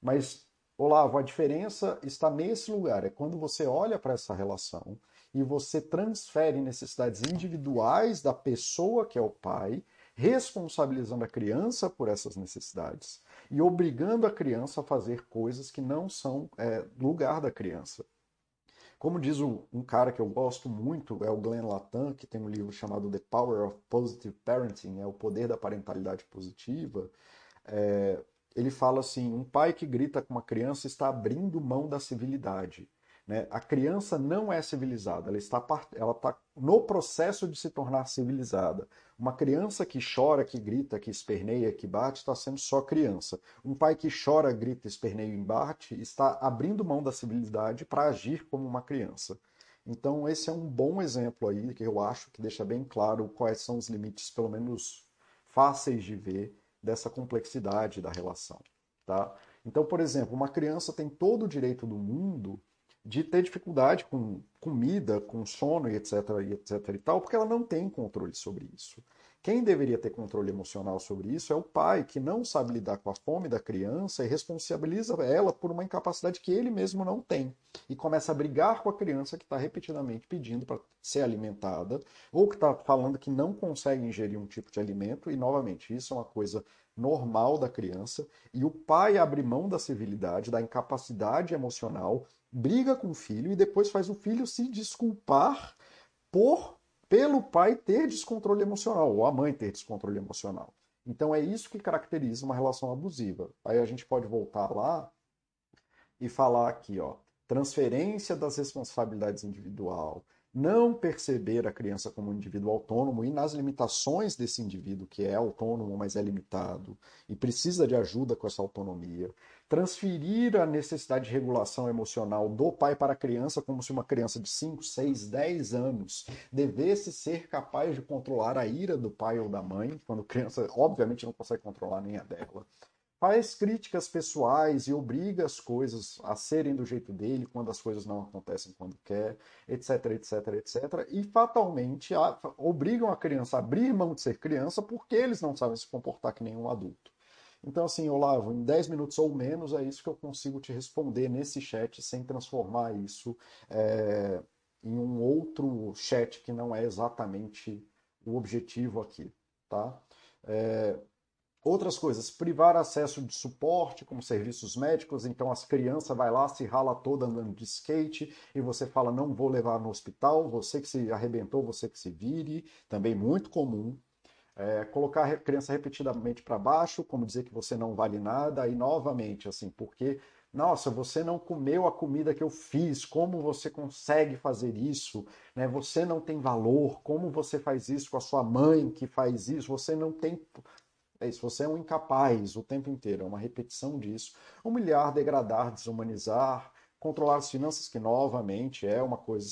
Mas, Olavo, a diferença está nesse lugar, é quando você olha para essa relação, e você transfere necessidades individuais da pessoa que é o pai, responsabilizando a criança por essas necessidades e obrigando a criança a fazer coisas que não são é, lugar da criança. Como diz um, cara que eu gosto muito, é o Glenn Latan, que tem um livro chamado The Power of Positive Parenting, é o poder da parentalidade positiva. É, ele fala assim: um pai que grita com uma criança está abrindo mão da civilidade. Né? A criança não é civilizada, ela está, ela está no processo de se tornar civilizada. Uma criança que chora, que grita, que esperneia, que bate, está sendo só criança. Um pai que chora, grita, esperneia e bate está abrindo mão da civilidade para agir como uma criança. Então, esse é um bom exemplo aí que eu acho que deixa bem claro quais são os limites, pelo menos fáceis de ver, dessa complexidade da relação. Tá? Então, por exemplo, uma criança tem todo o direito do mundo de ter dificuldade com comida, com sono e etc, e etc e tal, porque ela não tem controle sobre isso. Quem deveria ter controle emocional sobre isso é o pai, que não sabe lidar com a fome da criança e responsabiliza ela por uma incapacidade que ele mesmo não tem. E começa a brigar com a criança que está repetidamente pedindo para ser alimentada, ou que está falando que não consegue ingerir um tipo de alimento, e novamente, isso é uma coisa normal da criança, e o pai abre mão da civilidade, da incapacidade emocional, briga com o filho e depois faz o filho se desculpar por pelo pai ter descontrole emocional ou a mãe ter descontrole emocional. Então é isso que caracteriza uma relação abusiva. Aí a gente pode voltar lá e falar aqui, ó, transferência das responsabilidades individual, não perceber a criança como um indivíduo autônomo e nas limitações desse indivíduo que é autônomo, mas é limitado e precisa de ajuda com essa autonomia, transferir a necessidade de regulação emocional do pai para a criança como se uma criança de 5, 6, 10 anos devesse ser capaz de controlar a ira do pai ou da mãe, quando a criança obviamente não consegue controlar nem a dela faz críticas pessoais e obriga as coisas a serem do jeito dele quando as coisas não acontecem quando quer, etc, etc, etc. E fatalmente a, obrigam a criança a abrir mão de ser criança porque eles não sabem se comportar que nenhum adulto. Então, assim, Olavo, em 10 minutos ou menos é isso que eu consigo te responder nesse chat sem transformar isso é, em um outro chat que não é exatamente o objetivo aqui, tá? É, outras coisas, privar acesso de suporte, como serviços médicos, então as crianças vai lá, se rala toda andando de skate e você fala, não vou levar no hospital, você que se arrebentou, você que se vire, também muito comum. É, colocar a criança repetidamente para baixo, como dizer que você não vale nada, e novamente, assim, porque nossa, você não comeu a comida que eu fiz, como você consegue fazer isso? Né? Você não tem valor, como você faz isso com a sua mãe que faz isso? Você não tem. É isso, você é um incapaz o tempo inteiro, é uma repetição disso. Humilhar, degradar, desumanizar, controlar as finanças, que novamente é uma coisa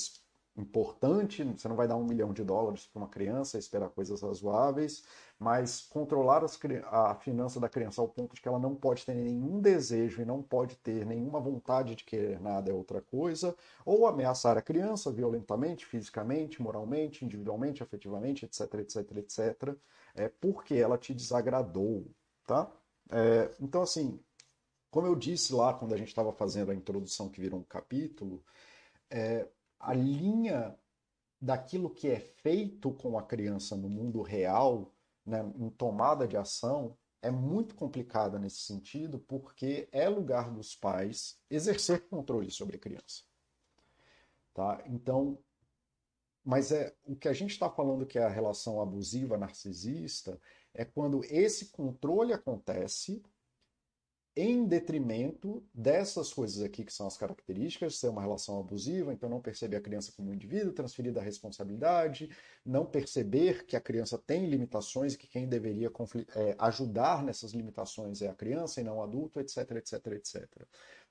importante, você não vai dar um milhão de dólares para uma criança, esperar coisas razoáveis, mas controlar as, a finança da criança ao ponto de que ela não pode ter nenhum desejo e não pode ter nenhuma vontade de querer nada é outra coisa, ou ameaçar a criança violentamente, fisicamente, moralmente, individualmente, afetivamente, etc, etc, etc, é porque ela te desagradou, tá? É, então, assim, como eu disse lá quando a gente estava fazendo a introdução que virou um capítulo, é, a linha daquilo que é feito com a criança no mundo real, né, em tomada de ação, é muito complicada nesse sentido, porque é lugar dos pais exercer controle sobre a criança. Tá? Então, mas é o que a gente está falando que é a relação abusiva narcisista é quando esse controle acontece em detrimento dessas coisas aqui que são as características, ser uma relação abusiva, então não perceber a criança como um indivíduo, transferir da responsabilidade, não perceber que a criança tem limitações e que quem deveria é, ajudar nessas limitações é a criança e não o adulto, etc, etc, etc.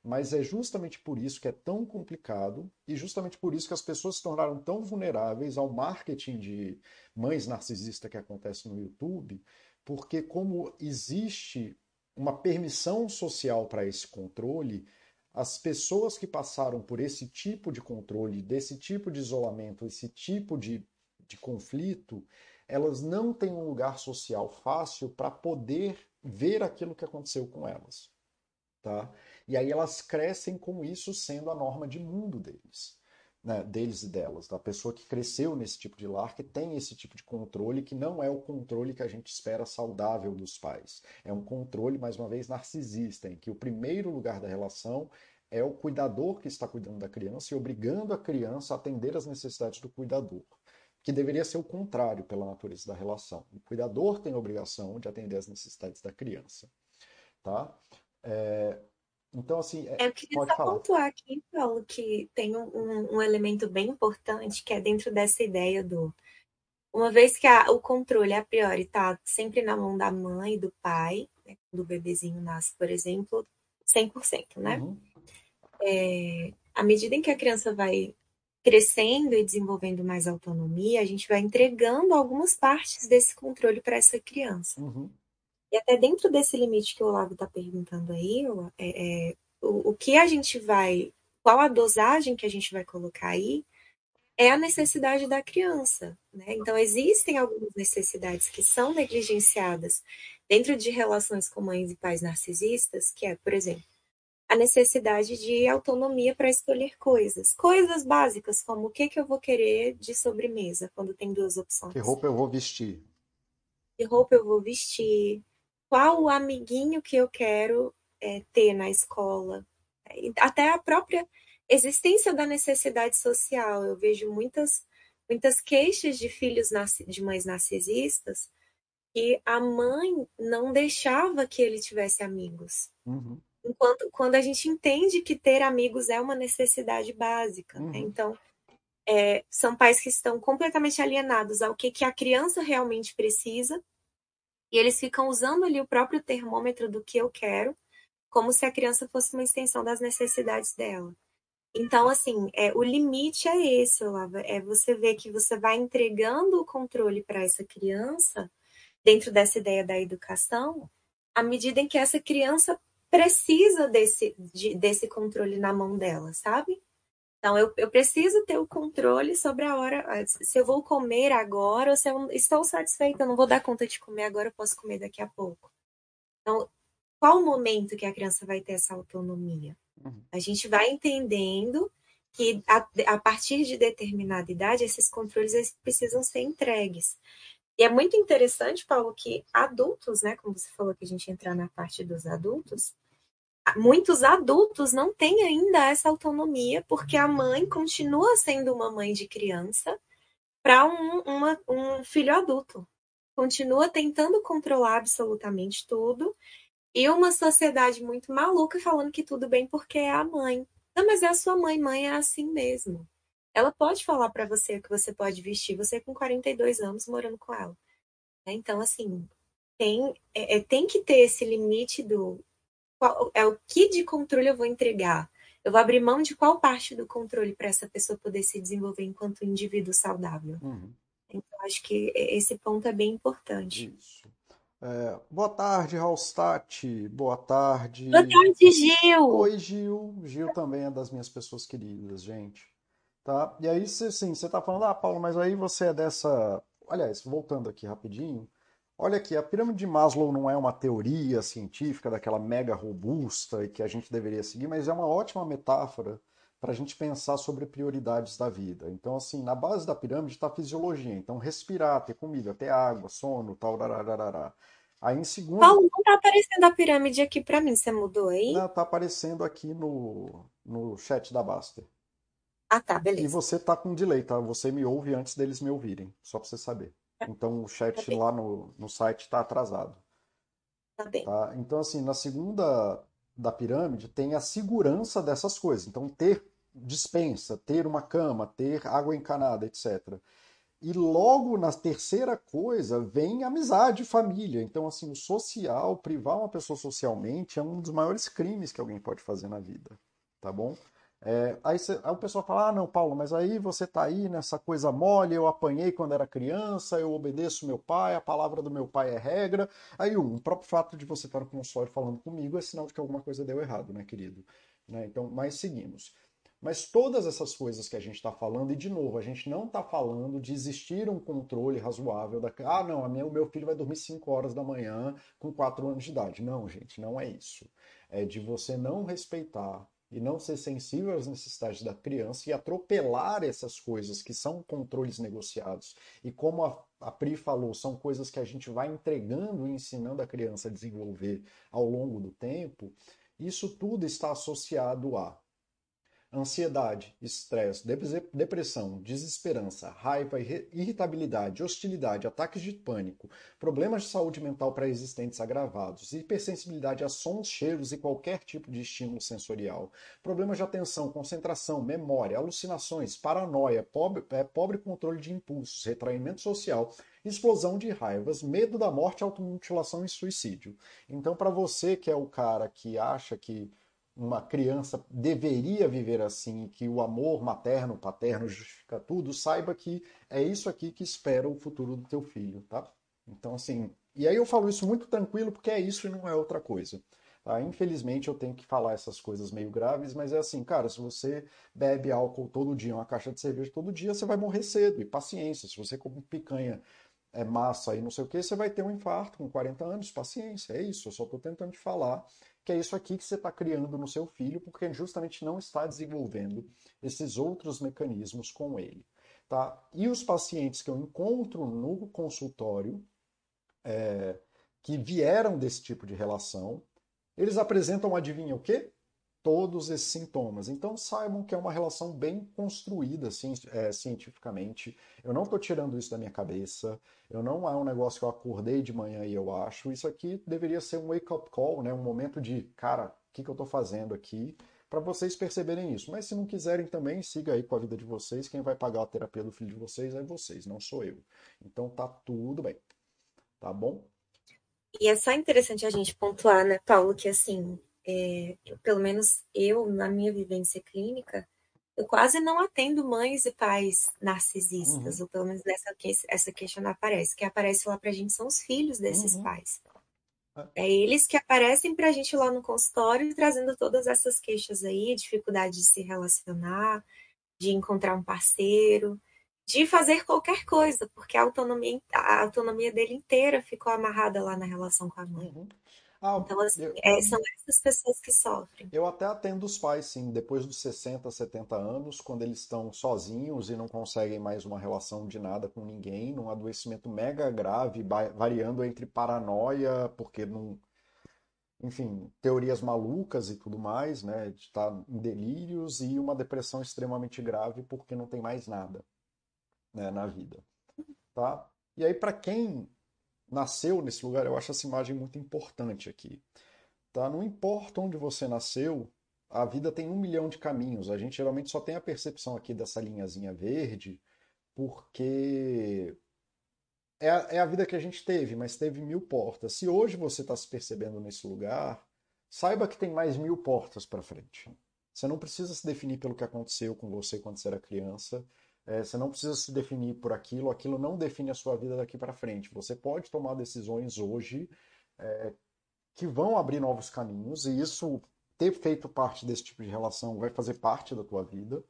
Mas é justamente por isso que é tão complicado e justamente por isso que as pessoas se tornaram tão vulneráveis ao marketing de mães narcisistas que acontece no YouTube, porque como existe uma permissão social para esse controle, as pessoas que passaram por esse tipo de controle, desse tipo de isolamento, esse tipo de, de conflito, elas não têm um lugar social fácil para poder ver aquilo que aconteceu com elas. Tá? E aí elas crescem com isso sendo a norma de mundo deles né, deles e delas, da pessoa que cresceu nesse tipo de lar, que tem esse tipo de controle, que não é o controle que a gente espera saudável dos pais. É um controle, mais uma vez, narcisista, em que o primeiro lugar da relação é o cuidador que está cuidando da criança e obrigando a criança a atender às necessidades do cuidador. Que deveria ser o contrário pela natureza da relação. O cuidador tem a obrigação de atender às necessidades da criança. Tá? É, então, assim. É, eu queria só falar. pontuar aqui, Paulo, que tem um, um, elemento bem importante que é dentro dessa ideia do. Uma vez que a, o controle a priori está sempre na mão da mãe e do pai, né, quando o bebezinho nasce, por exemplo, 100%, né? Uhum. É, à medida em que a criança vai crescendo e desenvolvendo mais autonomia, a gente vai entregando algumas partes desse controle para essa criança. Uhum. E até dentro desse limite que o Olavo está perguntando aí, é, é, o, o que a gente vai, qual a dosagem que a gente vai colocar aí, é a necessidade da criança. Né? Então, existem algumas necessidades que são negligenciadas dentro de relações com mães e pais narcisistas, que é, por exemplo, a necessidade de autonomia para escolher coisas. Coisas básicas, como o que, que eu vou querer de sobremesa, quando tem duas opções. Que roupa eu vou vestir? Que roupa eu vou vestir? Qual o amiguinho que eu quero é, ter na escola. Até a própria existência da necessidade social. Eu vejo muitas, muitas queixas de filhos de mães narcisistas que a mãe não deixava que ele tivesse amigos. Uhum. Enquanto quando a gente entende que ter amigos é uma necessidade básica. Né? Uhum. Né? Então, é, são pais que estão completamente alienados ao que, que a criança realmente precisa e eles ficam usando ali o próprio termômetro do que eu quero, como se a criança fosse uma extensão das necessidades dela. Então, assim, é, o limite é esse, Olava, é você ver que você vai entregando o controle para essa criança, dentro dessa ideia da educação, à medida em que essa criança precisa desse, de, desse controle na mão dela, sabe? Então, eu, eu preciso ter o controle sobre a hora, ah, se eu vou comer agora ou se eu estou satisfeita, eu não vou dar conta de comer agora, eu posso comer daqui a pouco. Então, qual o momento que a criança vai ter essa autonomia? Uhum. A gente vai entendendo que a, a, partir de determinada idade, esses controles eles precisam ser entregues. E é muito interessante, Paulo, que adultos, né, como você falou que a gente entrar na parte dos adultos, muitos adultos não têm ainda essa autonomia, porque a mãe continua sendo uma mãe de criança para um, um filho adulto. Continua tentando controlar absolutamente tudo. E uma sociedade muito maluca falando que tudo bem porque é a mãe. Não, mas é a sua mãe, mãe é assim mesmo. Ela pode falar para você que você pode vestir, você com 42 anos morando com ela. Então, assim, tem, é, é, tem que ter esse limite do qual, é o que de controle eu vou entregar. Eu vou abrir mão de qual parte do controle para essa pessoa poder se desenvolver enquanto indivíduo saudável. Uhum. Então, acho que esse ponto é bem importante. Isso. É, boa tarde, Raulstat. Boa tarde. Boa tarde, Gil. Oi, Gil. Gil também é das minhas pessoas queridas, gente. Tá? E aí, sim, você tá falando, ah, Paulo, mas aí você é dessa. Aliás, voltando aqui rapidinho. Olha aqui, a pirâmide de Maslow não é uma teoria científica daquela mega robusta e que a gente deveria seguir, mas é uma ótima metáfora para a gente pensar sobre prioridades da vida. Então, assim, na base da pirâmide está a fisiologia. Então, respirar, ter comida, ter água, sono, tal, rararara. Aí em segundo. Paulo, não tá aparecendo a pirâmide aqui para mim, você mudou aí? Não, tá aparecendo aqui no, no chat da Baster. Ah, tá, beleza. E você tá com delay, tá? Você me ouve antes deles me ouvirem, só para você saber. Então o chat tá lá no, no site tá atrasado. Tá bem. Tá? Então, assim, na segunda da pirâmide tem a segurança dessas coisas. Então, ter dispensa, ter uma cama, ter água encanada, etc. E logo na terceira coisa vem amizade, família. Então, assim, o social, privar uma pessoa socialmente é um dos maiores crimes que alguém pode fazer na vida, tá bom? É, aí, cê, aí o pessoal fala, ah, não, Paulo, mas aí você tá aí nessa coisa mole, eu apanhei quando era criança, eu obedeço meu pai, a palavra do meu pai é regra. Aí, um, o próprio fato de você estar no consultório falando comigo é sinal de que alguma coisa deu errado, né, querido? Né? Então, mas seguimos. Mas todas essas coisas que a gente está falando, e de novo, a gente não está falando de existir um controle razoável da. Ah, não, minha, o meu filho vai dormir 5 horas da manhã com 4 anos de idade. Não, gente, não é isso. É de você não respeitar e não ser sensível às necessidades da criança e atropelar essas coisas que são controles negociados. E como a, a Pri falou, são coisas que a gente vai entregando e ensinando a criança a desenvolver ao longo do tempo. Isso tudo está associado a ansiedade, estresse, depressão, desesperança, raiva, irritabilidade, hostilidade, ataques de pânico, problemas de saúde mental pré-existentes agravados, hipersensibilidade a sons, cheiros e qualquer tipo de estímulo sensorial, problemas de atenção, concentração, memória, alucinações, paranoia, pobre, é, pobre controle de impulsos, retraimento social, explosão de raivas, medo da morte, automutilação e suicídio. Então, para você que é o cara que acha que uma criança deveria viver assim, que o amor materno, paterno justifica tudo, saiba que é isso aqui que espera o futuro do teu filho, tá? Então, assim, e aí eu falo isso muito tranquilo porque é isso e não é outra coisa. Tá? Infelizmente eu tenho que falar essas coisas meio graves, mas é assim, cara, se você bebe álcool todo dia, uma caixa de cerveja todo dia, você vai morrer cedo, e paciência. Se você come picanha é massa e não sei o que, você vai ter um infarto com 40 anos, paciência, é isso. Eu só estou tentando te falar que é isso aqui que você está criando no seu filho, porque justamente não está desenvolvendo esses outros mecanismos com ele. Tá? E os pacientes que eu encontro no consultório, é, que vieram desse tipo de relação, eles apresentam, adivinha o quê? Todos esses sintomas. Então saibam que é uma relação bem construída assim, é, cientificamente. Eu não estou tirando isso da minha cabeça. Eu não é um negócio que eu acordei de manhã e eu acho. Isso aqui deveria ser um wake-up call, né? um momento de, cara, o que, que eu estou fazendo aqui? Para vocês perceberem isso. Mas se não quiserem também, siga aí com a vida de vocês. Quem vai pagar a terapia do filho de vocês é vocês, não sou eu. Então tá tudo bem. Tá bom? E é só interessante a gente pontuar, né, Paulo, que assim, é, pelo menos eu, na minha vivência clínica, eu quase não atendo mães e pais narcisistas, uhum. ou pelo menos nessa essa queixa não aparece. O que aparece lá pra gente são os filhos desses uhum. pais. É. é eles que aparecem pra gente lá no consultório trazendo todas essas queixas aí, dificuldade de se relacionar, de encontrar um parceiro, de fazer qualquer coisa, porque a autonomia, a autonomia dele inteira ficou amarrada lá na relação com a mãe. Uhum. Ah, Então, assim, eu, é, são essas pessoas que sofrem. eu até atendo os pais, sim, depois dos 60, 70 anos, quando eles estão sozinhos e não conseguem mais uma relação de nada com ninguém, num adoecimento mega grave, variando entre paranoia, porque não, enfim, teorias malucas e tudo mais, né, de estar em delírios e uma depressão extremamente grave porque não tem mais nada, né, na vida, tá? E aí, para quem nasceu nesse lugar, eu acho essa imagem muito importante aqui, tá? Não importa onde você nasceu, a vida tem um milhão de caminhos. A gente geralmente só tem a percepção aqui dessa linhazinha verde porque é a, é a vida que a gente teve, mas teve mil portas. Se hoje você está se percebendo nesse lugar, saiba que tem mais mil portas para frente. Você não precisa se definir pelo que aconteceu com você quando você era criança. É, você não precisa se definir por aquilo. Aquilo não define a sua vida daqui para frente. Você pode tomar decisões hoje que vão abrir novos caminhos, e isso, ter feito parte desse tipo de relação, vai fazer parte da tua vida,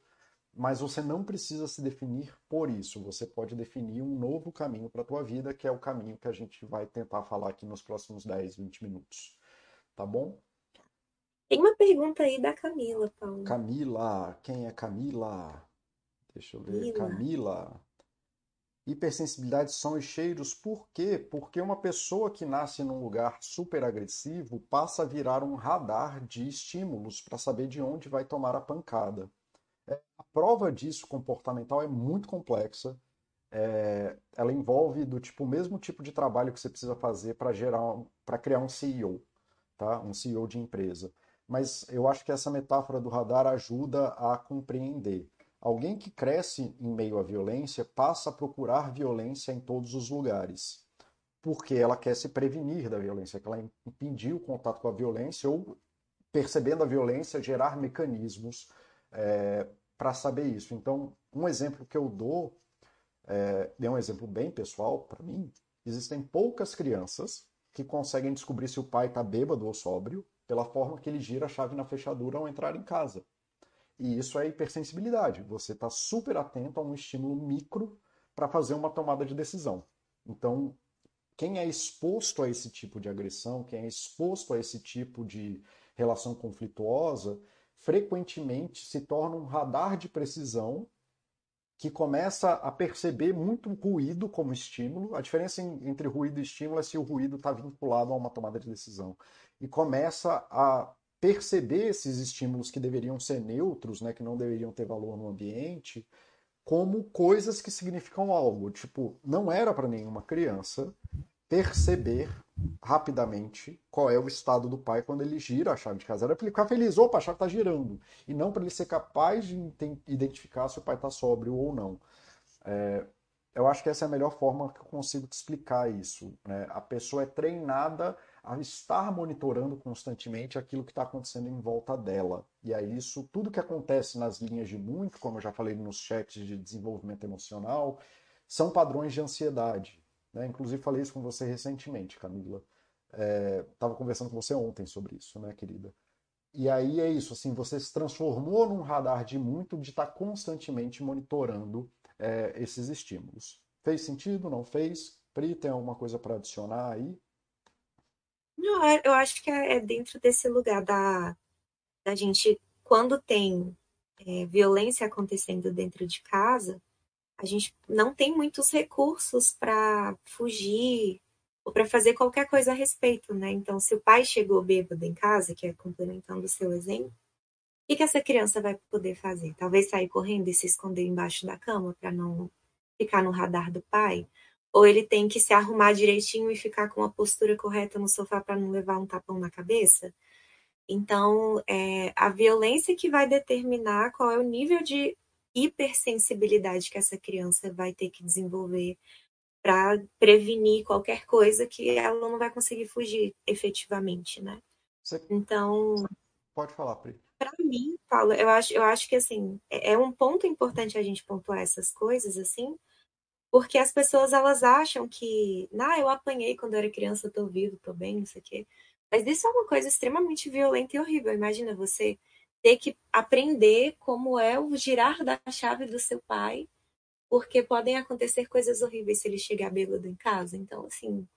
mas você não precisa se definir por isso. Você pode definir um novo caminho para a tua vida, que é o caminho que a gente vai tentar falar aqui nos próximos 10, 20 minutos. Tá bom? Tem uma pergunta aí da Camila, Paulo. Camila, quem é Camila? Deixa eu ver. Camila. Camila. Hipersensibilidade, som e cheiros, por quê? Porque uma pessoa que nasce num lugar super agressivo passa a virar um radar de estímulos para saber de onde vai tomar a pancada. A prova disso comportamental é muito complexa. É, ela envolve do tipo o mesmo tipo de trabalho que você precisa fazer para gerar, para criar um CEO, tá? Um CEO de empresa. Mas eu acho que essa metáfora do radar ajuda a compreender. Alguém que cresce em meio à violência passa a procurar violência em todos os lugares, porque ela quer se prevenir da violência, que ela impedir o contato com a violência ou percebendo a violência gerar mecanismos é, para saber isso. Então, um exemplo que eu dou, é, é um exemplo bem pessoal para mim. Existem poucas crianças que conseguem descobrir se o pai está bêbado ou sóbrio pela forma que ele gira a chave na fechadura ao entrar em casa. E isso é hipersensibilidade. Você está super atento a um estímulo micro para fazer uma tomada de decisão. Então, quem é exposto a esse tipo de agressão, quem é exposto a esse tipo de relação conflituosa, frequentemente se torna um radar de precisão que começa a perceber muito ruído como estímulo. A diferença entre ruído e estímulo é se o ruído está vinculado a uma tomada de decisão. E começa a perceber esses estímulos que deveriam ser neutros, né, que não deveriam ter valor no ambiente, como coisas que significam algo. Tipo, não era para nenhuma criança perceber rapidamente qual é o estado do pai quando ele gira a chave de casa. Era para ele ficar feliz, opa, a chave está girando. E não para ele ser capaz de identificar se o pai está sóbrio ou não. É, eu acho que essa é a melhor forma que eu consigo te explicar isso. Né? A pessoa é treinada a estar monitorando constantemente aquilo que está acontecendo em volta dela. E aí isso, tudo que acontece nas linhas de muito, como eu já falei nos chats de desenvolvimento emocional, são padrões de ansiedade. Né? Inclusive falei isso com você recentemente, Camila. Estava é, conversando com você ontem sobre isso, né, querida? E aí é isso, assim, você se transformou num radar de muito de estar tá constantemente monitorando é, esses estímulos. Fez sentido? Não fez? Pri, tem alguma coisa para adicionar aí? Não, é, eu acho que é dentro desse lugar da, da gente, quando tem é, violência acontecendo dentro de casa, a gente não tem muitos recursos para fugir ou para fazer qualquer coisa a respeito, né? Então, se o pai chegou bêbado em casa, que é complementando o seu exemplo, o que, que essa criança vai poder fazer? Talvez sair correndo e se esconder embaixo da cama para não ficar no radar do pai? Ou ele tem que se arrumar direitinho e ficar com a postura correta no sofá para não levar um tapão na cabeça? Então, é a violência que vai determinar qual é o nível de hipersensibilidade que essa criança vai ter que desenvolver para prevenir qualquer coisa que ela não vai conseguir fugir efetivamente, né? Você... Então, pode falar, Pri. Para mim, Paulo, eu acho, eu acho que assim é, é um ponto importante a gente pontuar essas coisas assim, porque as pessoas elas acham que, ah, eu apanhei quando eu era criança, tô vivo, tô bem, não sei o quê. Mas isso é uma coisa extremamente violenta e horrível. Imagina você ter que aprender como é o girar da chave do seu pai, porque podem acontecer coisas horríveis se ele chegar bêbado em casa. Então, assim,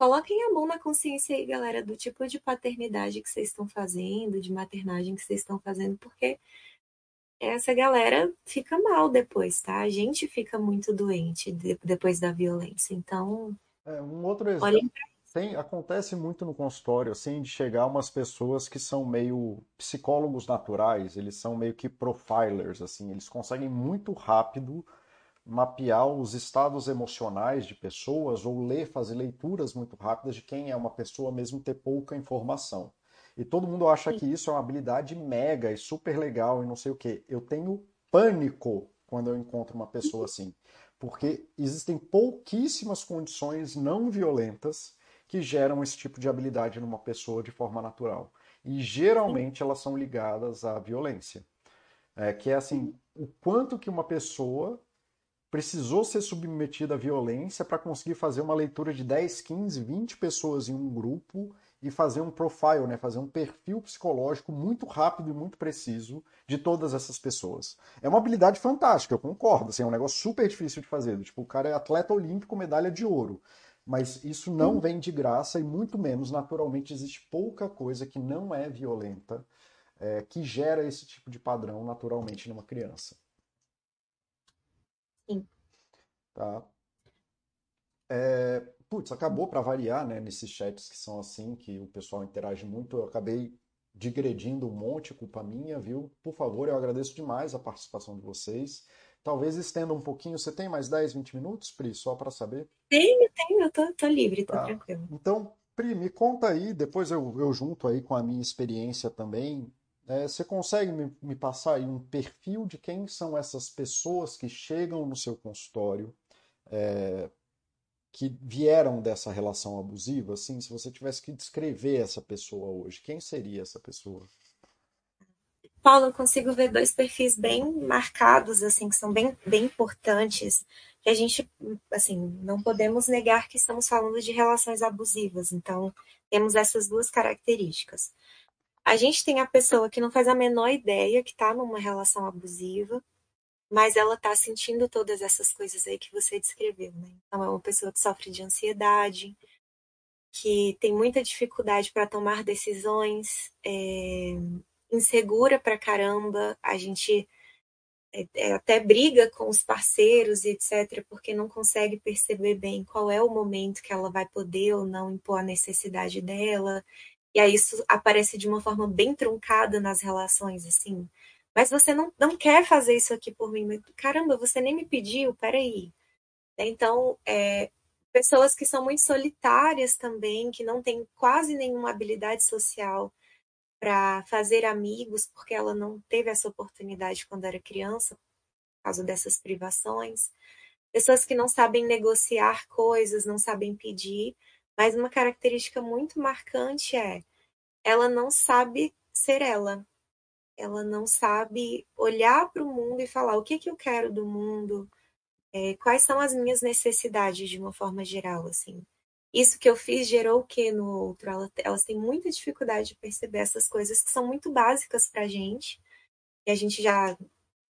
coloquem a mão na consciência aí, galera, do tipo de paternidade que vocês estão fazendo, de maternagem que vocês estão fazendo, porque essa galera fica mal depois, tá? A gente fica muito doente depois da violência. Então, é, um outro exemplo. Tem, acontece muito no consultório, assim, de chegar umas pessoas que são meio psicólogos naturais, eles são meio que profilers, assim, eles conseguem muito rápido mapear os estados emocionais de pessoas ou ler, fazer leituras muito rápidas de quem é uma pessoa, mesmo ter pouca informação. E todo mundo acha que isso é uma habilidade mega e super legal e não sei o quê. Eu tenho pânico quando eu encontro uma pessoa assim, porque existem pouquíssimas condições não violentas que geram esse tipo de habilidade numa pessoa de forma natural. E geralmente elas são ligadas à violência. É, que é assim, o quanto que uma pessoa precisou ser submetida à violência para conseguir fazer uma leitura de 10, 15, 20 pessoas em um grupo e fazer um profile, né, fazer um perfil psicológico muito rápido e muito preciso de todas essas pessoas. É uma habilidade fantástica, eu concordo, assim, é um negócio super difícil de fazer. Tipo, o cara é atleta olímpico, medalha de ouro. Mas isso não vem de graça e muito menos, naturalmente, existe pouca coisa que não é violenta é, que gera esse tipo de padrão naturalmente numa criança. Sim. Tá? É, putz, acabou para variar, né, nesses chats que são assim, que o pessoal interage muito, eu acabei digredindo um monte, culpa minha, viu? Por favor, eu agradeço demais a participação de vocês. Talvez estenda um pouquinho. Você tem mais 10, 20 minutos, Pri, só para saber? Tenho, tenho, eu tô, tô livre, tô Tá. tranquilo. Então, Pri, me conta aí, depois eu, eu junto aí com a minha experiência também. É, você consegue me, me passar aí um perfil de quem são essas pessoas que chegam no seu consultório, é, que vieram dessa relação abusiva? Assim, se você tivesse que descrever essa pessoa hoje, quem seria essa pessoa? Paulo, eu consigo ver dois perfis bem marcados, assim, que são bem, bem importantes, que a gente, assim, não podemos negar que estamos falando de relações abusivas, então temos essas duas características. A gente tem a pessoa que não faz a menor ideia que está numa relação abusiva, mas ela está sentindo todas essas coisas aí que você descreveu, né? Então é uma pessoa que sofre de ansiedade, que tem muita dificuldade para tomar decisões, é, insegura pra caramba, a gente é, é, até briga com os parceiros e etc, porque não consegue perceber bem qual é o momento que ela vai poder ou não impor a necessidade dela. E aí isso aparece de uma forma bem truncada nas relações, assim. Mas você não, não quer fazer isso aqui por mim. Caramba, você nem me pediu, peraí. Então, é, pessoas que são muito solitárias também, que não têm quase nenhuma habilidade social para fazer amigos, porque ela não teve essa oportunidade quando era criança, por causa dessas privações. Pessoas que não sabem negociar coisas, não sabem pedir, mas uma característica muito marcante é ela não sabe ser ela. Ela não sabe olhar para o mundo e falar o que, que eu quero do mundo, é, quais são as minhas necessidades de uma forma geral, assim. Isso que eu fiz gerou o que no outro? Ela, elas têm muita dificuldade de perceber essas coisas que são muito básicas para a gente, e a gente já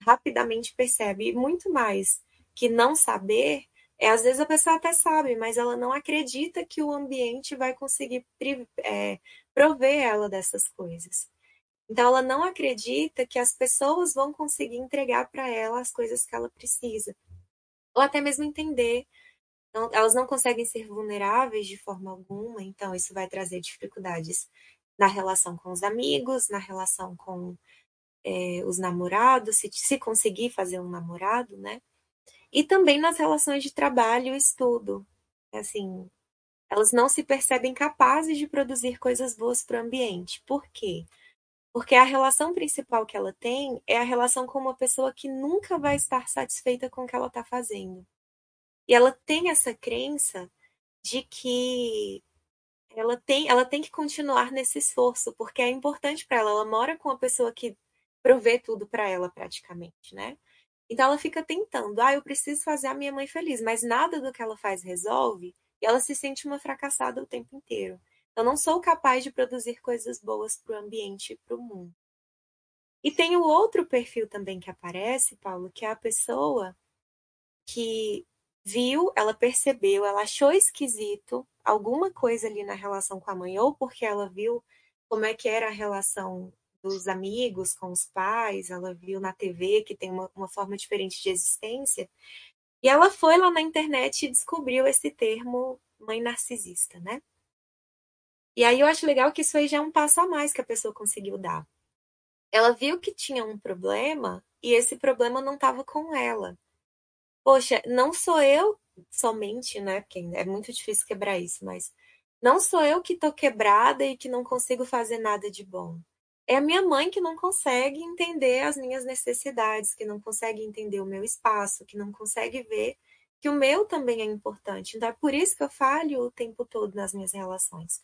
rapidamente percebe, e muito mais que não saber, é às vezes a pessoa até sabe, mas ela não acredita que o ambiente vai conseguir é, prover ela dessas coisas. Então ela não acredita que as pessoas vão conseguir entregar para ela as coisas que ela precisa. Ou até mesmo entender. Então, elas não conseguem ser vulneráveis de forma alguma, então isso vai trazer dificuldades na relação com os amigos, na relação com é, os namorados, se, se conseguir fazer um namorado, né? E também nas relações de trabalho e estudo. Assim, elas não se percebem capazes de produzir coisas boas para o ambiente. Por quê? Porque a relação principal que ela tem é a relação com uma pessoa que nunca vai estar satisfeita com o que ela está fazendo. E ela tem essa crença de que ela tem, ela tem que continuar nesse esforço, porque é importante para ela. Ela mora com uma pessoa que provê tudo para ela praticamente, né? Então ela fica tentando, ah, eu preciso fazer a minha mãe feliz, mas nada do que ela faz resolve, e ela se sente uma fracassada o tempo inteiro. Eu não sou capaz de produzir coisas boas para o ambiente e para o mundo. E tem o outro perfil também que aparece, Paulo, que é a pessoa que viu, ela percebeu, ela achou esquisito alguma coisa ali na relação com a mãe, ou porque ela viu como é que era a relação dos amigos com os pais, ela viu na TV que tem uma, uma forma diferente de existência, e ela foi lá na internet e descobriu esse termo mãe narcisista, né? E aí eu acho legal que isso aí já é um passo a mais que a pessoa conseguiu dar. Ela viu que tinha um problema e esse problema não estava com ela. Poxa, não sou eu somente, né? Porque é muito difícil quebrar isso, mas não sou eu que tô quebrada e que não consigo fazer nada de bom. É a minha mãe que não consegue entender as minhas necessidades, que não consegue entender o meu espaço, que não consegue ver que o meu também é importante. Então é por isso que eu falho o tempo todo nas minhas relações.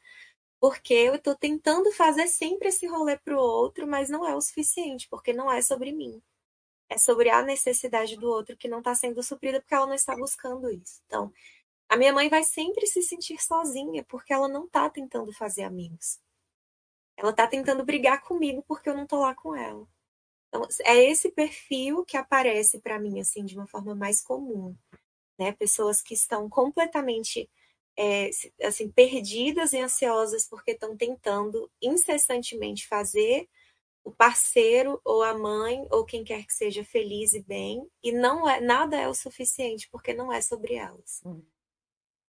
Porque eu estou tentando fazer sempre esse rolê pro outro, mas não é o suficiente, porque não é sobre mim. É sobre a necessidade do outro que não está sendo suprida porque ela não está buscando isso. Então, a minha mãe vai sempre se sentir sozinha porque ela não tá tentando fazer amigos. Ela tá tentando brigar comigo porque eu não tô lá com ela. Então, é esse perfil que aparece para mim assim de uma forma mais comum, né? Pessoas que estão completamente é, assim perdidas e ansiosas porque estão tentando incessantemente fazer o parceiro ou a mãe ou quem quer que seja feliz e bem e não é nada é o suficiente porque não é sobre elas. Uhum.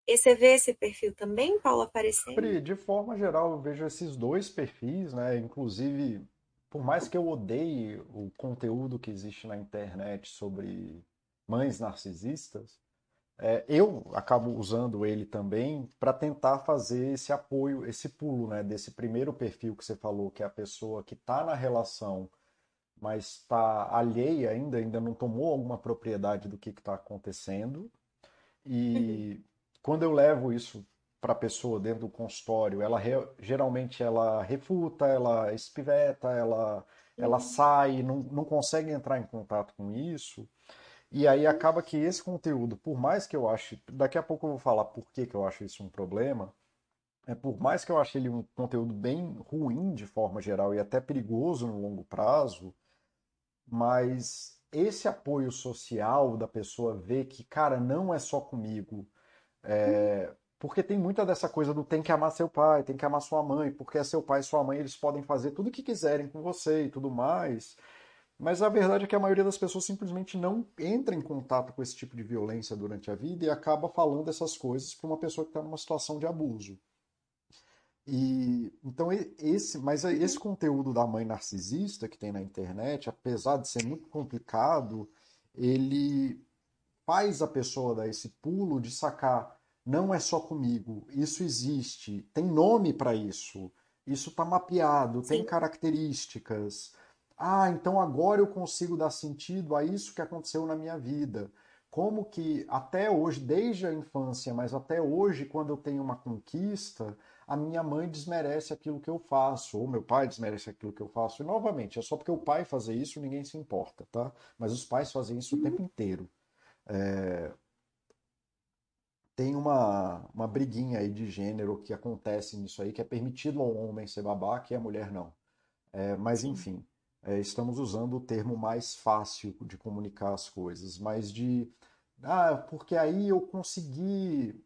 E você vê esse perfil também, Paulo, aparecendo? Pri, de forma geral, eu vejo esses dois perfis, né? Inclusive, por mais que eu odeie o conteúdo que existe na internet sobre mães narcisistas, é, eu acabo usando ele também para tentar fazer esse apoio, esse pulo, né? Desse primeiro perfil que você falou, que é a pessoa que está na relação, mas está alheia ainda, ainda não tomou alguma propriedade do que está acontecendo. E uhum quando eu levo isso para a pessoa dentro do consultório, ela re, geralmente ela refuta, ela espiveta, ela, ela uhum. sai, não, não consegue entrar em contato com isso. E aí acaba que esse conteúdo, por mais que eu ache, daqui a pouco eu vou falar por que, que eu acho isso um problema, é por mais que eu ache ele um conteúdo bem ruim de forma geral e até perigoso no longo prazo, mas esse apoio social da pessoa ver que, cara, não é só comigo, é, porque tem muita dessa coisa do tem que amar seu pai, tem que amar sua mãe, porque é seu pai e sua mãe, eles podem fazer tudo o que quiserem com você e tudo mais. Mas a verdade é que a maioria das pessoas simplesmente não entra em contato com esse tipo de violência durante a vida e acaba falando essas coisas para uma pessoa que está numa situação de abuso. E então esse, mas esse conteúdo da mãe narcisista que tem na internet, apesar de ser muito complicado, ele faz a pessoa dar esse pulo de sacar, não é só comigo, isso existe, tem nome para isso, isso está mapeado, Sim. tem características. Ah, então agora eu consigo dar sentido a isso que aconteceu na minha vida. Como que até hoje, desde a infância, mas até hoje, quando eu tenho uma conquista, a minha mãe desmerece aquilo que eu faço, ou meu pai desmerece aquilo que eu faço. E novamente, é só porque o pai fazer isso, ninguém se importa, tá? Mas os pais fazem isso o tempo inteiro. É... Tem uma, uma briguinha aí de gênero que acontece nisso aí, que é permitido ao homem ser babaca e a mulher não. É, mas enfim, é, estamos usando o termo mais fácil de comunicar as coisas, mas de. Ah, porque aí eu consegui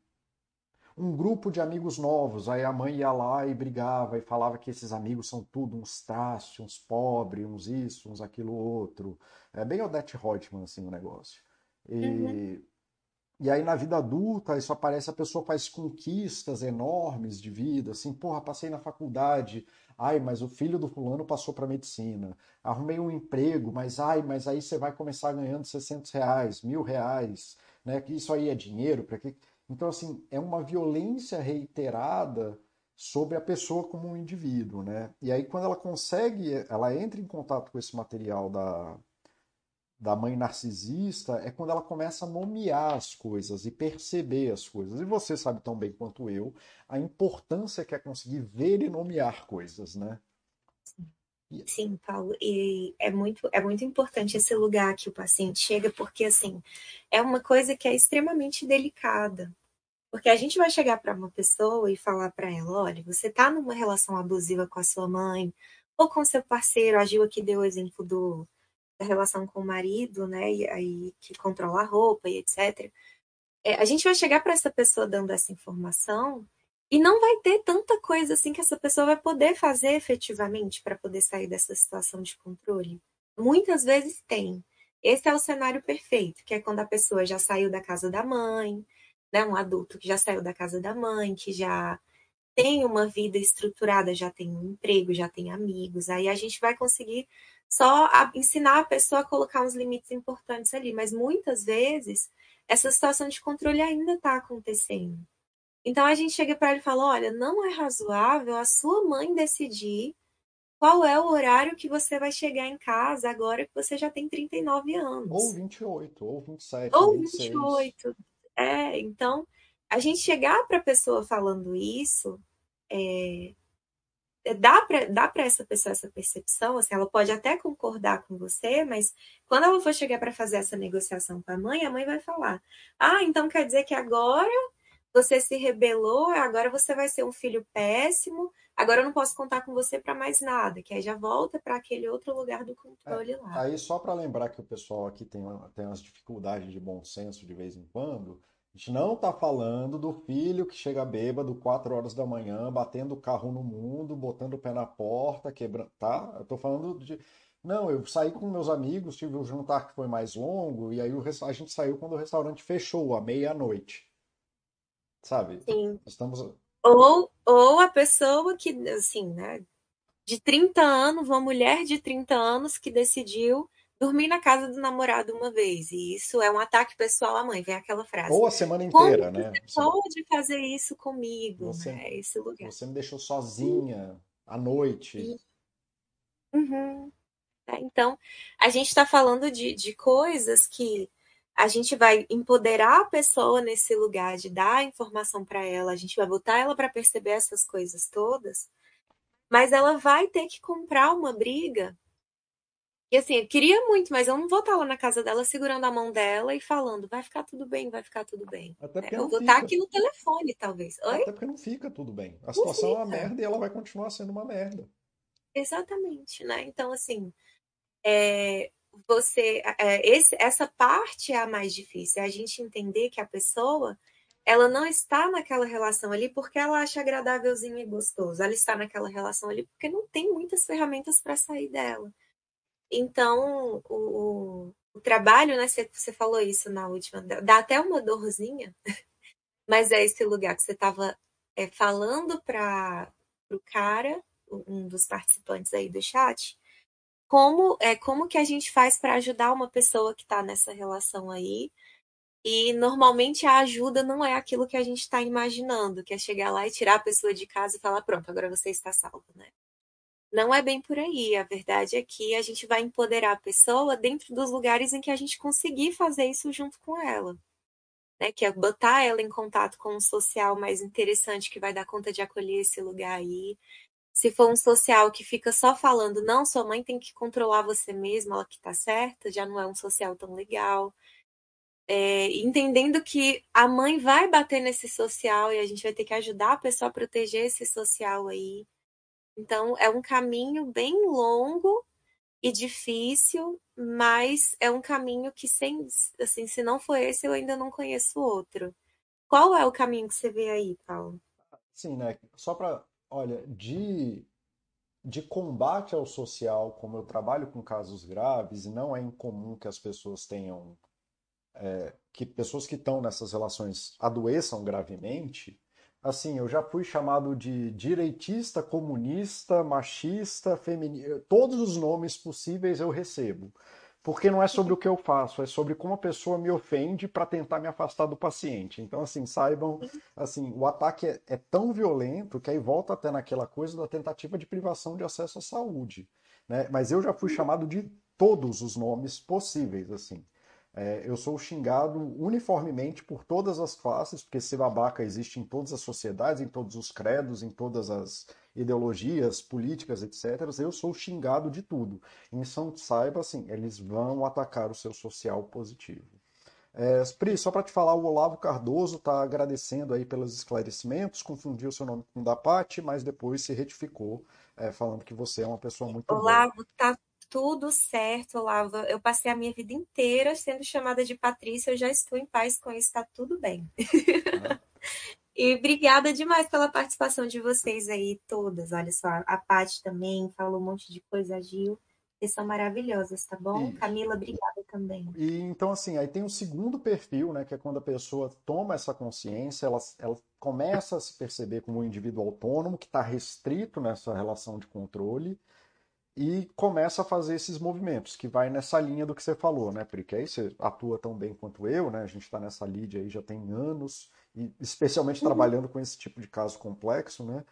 um grupo de amigos novos. Aí a mãe ia lá e brigava e falava que esses amigos são tudo uns traços, uns pobres, uns isso, uns aquilo outro. É bem Odette Reutemann, assim, o negócio. E, uhum. E aí na vida adulta isso aparece, a pessoa faz conquistas enormes de vida, assim, porra, passei na faculdade, ai, mas o filho do fulano passou para medicina, arrumei um emprego, mas ai, mas aí você vai começar ganhando 600 reais, mil reais, né, que isso aí é dinheiro, para que... Então, assim, é uma violência reiterada sobre a pessoa como um indivíduo, né? E aí quando ela consegue, ela entra em contato com esse material da, da mãe narcisista é quando ela começa a nomear as coisas e perceber as coisas. E você sabe tão bem quanto eu a importância que é conseguir ver e nomear coisas, né? Sim, Paulo, e é muito, é muito importante esse lugar que o paciente chega, porque assim, é uma coisa que é extremamente delicada. Porque a gente vai chegar para uma pessoa e falar para ela, olha, você está numa relação abusiva com a sua mãe ou com seu parceiro, agiu aqui deu o exemplo do relação com o marido, né, e aí que controla a roupa e etc. é, a gente vai chegar para essa pessoa dando essa informação e não vai ter tanta coisa assim que essa pessoa vai poder fazer efetivamente para poder sair dessa situação de controle. Muitas vezes tem. Esse é o cenário perfeito, que é quando a pessoa já saiu da casa da mãe, né, um adulto que já saiu da casa da mãe, que já tem uma vida estruturada, já tem um emprego, já tem amigos, aí a gente vai conseguir só ensinar a pessoa a colocar uns limites importantes ali, mas muitas vezes essa situação de controle ainda está acontecendo. Então a gente chega para ele e fala: olha, não é razoável a sua mãe decidir qual é o horário que você vai chegar em casa agora que você já tem 39 anos. Ou 28, ou 27, ou 26. 28. É, então, a gente chegar para a pessoa falando isso, é dá para dá essa pessoa essa percepção, assim, ela pode até concordar com você, mas quando ela for chegar para fazer essa negociação com a mãe, a mãe vai falar: "Ah, então quer dizer que agora você se rebelou, agora você vai ser um filho péssimo, agora eu não posso contar com você para mais nada, que aí já volta para aquele outro lugar do controle é, lá. Aí só para lembrar que o pessoal aqui tem, tem umas dificuldades de bom senso de vez em quando, a gente não está falando do filho que chega bêbado 4 horas da manhã, batendo o carro no mundo, botando o pé na porta, quebrando, tá? Eu tô falando de não, eu saí com meus amigos, tive um jantar que foi mais longo, e aí a gente saiu quando o restaurante fechou, à meia-noite sabe? Sim. Estamos. Ou, ou a pessoa que, assim, né? De 30 anos, uma mulher de 30 anos que decidiu dormir na casa do namorado uma vez. E isso é um ataque pessoal à mãe, vem aquela frase. Ou a semana inteira, Como né? Você pode fazer isso comigo, você, né? Esse lugar. Você me deixou sozinha à noite. Uhum. É, então, a gente está falando de, de coisas que a gente vai empoderar a pessoa nesse lugar de dar a informação para ela, a gente vai botar ela para perceber essas coisas todas, mas ela vai ter que comprar uma briga. E assim, eu queria muito, mas eu não vou estar lá na casa dela segurando a mão dela e falando, vai ficar tudo bem, vai ficar tudo bem. Até porque eu não vou fica. estar aqui no telefone, talvez. Oi? Até porque não fica tudo bem. A situação é uma merda e ela vai continuar sendo uma merda. Exatamente, né? Então, assim, é, você é, esse, essa parte é a mais difícil, é a gente entender que a pessoa ela não está naquela relação ali porque ela acha agradávelzinho e gostoso. Ela está naquela relação ali porque não tem muitas ferramentas para sair dela. Então, o, o trabalho, né? Você, você falou isso na última, dá até uma dorzinha, mas é esse lugar que você estava é, falando para o cara, um dos participantes aí do chat, como é como que a gente faz para ajudar uma pessoa que está nessa relação aí. E normalmente a ajuda não é aquilo que a gente está imaginando, que é chegar lá e tirar a pessoa de casa e falar, pronto, agora você está salvo, né? Não é bem por aí. A verdade é que a gente vai empoderar a pessoa dentro dos lugares em que a gente conseguir fazer isso junto com ela. Né? Que é botar ela em contato com um social mais interessante que vai dar conta de acolher esse lugar aí, se for um social que fica só falando, não, sua mãe tem que controlar você mesma, ela que tá certa, já não é um social tão legal. É, entendendo que a mãe vai bater nesse social e a gente vai ter que ajudar a pessoa a proteger esse social aí. Então, é um caminho bem longo e difícil, mas é um caminho que, sem, assim, se não for esse, eu ainda não conheço outro. Qual é o caminho que você vê aí, Paulo? Sim, né? Só para Olha, de, de combate ao social, como eu trabalho com casos graves, não é incomum que as pessoas tenham, é, que pessoas que estão nessas relações adoeçam gravemente, assim, eu já fui chamado de direitista, comunista, machista, feminista, todos os nomes possíveis eu recebo porque não é sobre o que eu faço, é sobre como a pessoa me ofende para tentar me afastar do paciente. Então, assim, saibam, assim, o ataque é, é, tão violento que aí volta até naquela coisa da tentativa de privação de acesso à saúde, né? Mas eu já fui chamado de todos os nomes possíveis, assim. É, eu sou xingado uniformemente por todas as classes, porque ser babaca existe em todas as sociedades, em todos os credos, em todas as ideologias políticas, etc. Eu sou xingado de tudo. Então, saiba assim, eles vão atacar o seu social positivo. É, Pri, só para te falar, o Olavo Cardoso está agradecendo aí pelos esclarecimentos, confundiu o seu nome com o da Pati, mas depois se retificou, é, falando que você é uma pessoa muito Olavo, boa. tá tudo certo, Olavo. Eu passei a minha vida inteira sendo chamada de Patrícia, eu já estou em paz com isso, está tudo bem. Ah. e obrigada demais pela participação de vocês aí, todas. Olha só, a Paty também falou um monte de coisa, a Gil. Vocês são maravilhosas, tá bom? Isso. Camila, obrigada também. E então, assim, aí tem o segundo perfil, né? Que é quando a pessoa toma essa consciência, ela, ela começa a se perceber como um indivíduo autônomo, que está restrito nessa relação de controle, e começa a fazer esses movimentos, que vai nessa linha do que você falou, né, Porque aí você atua tão bem quanto eu, né? A gente está nessa lead aí já tem anos, e especialmente uhum. trabalhando com esse tipo de caso complexo, né?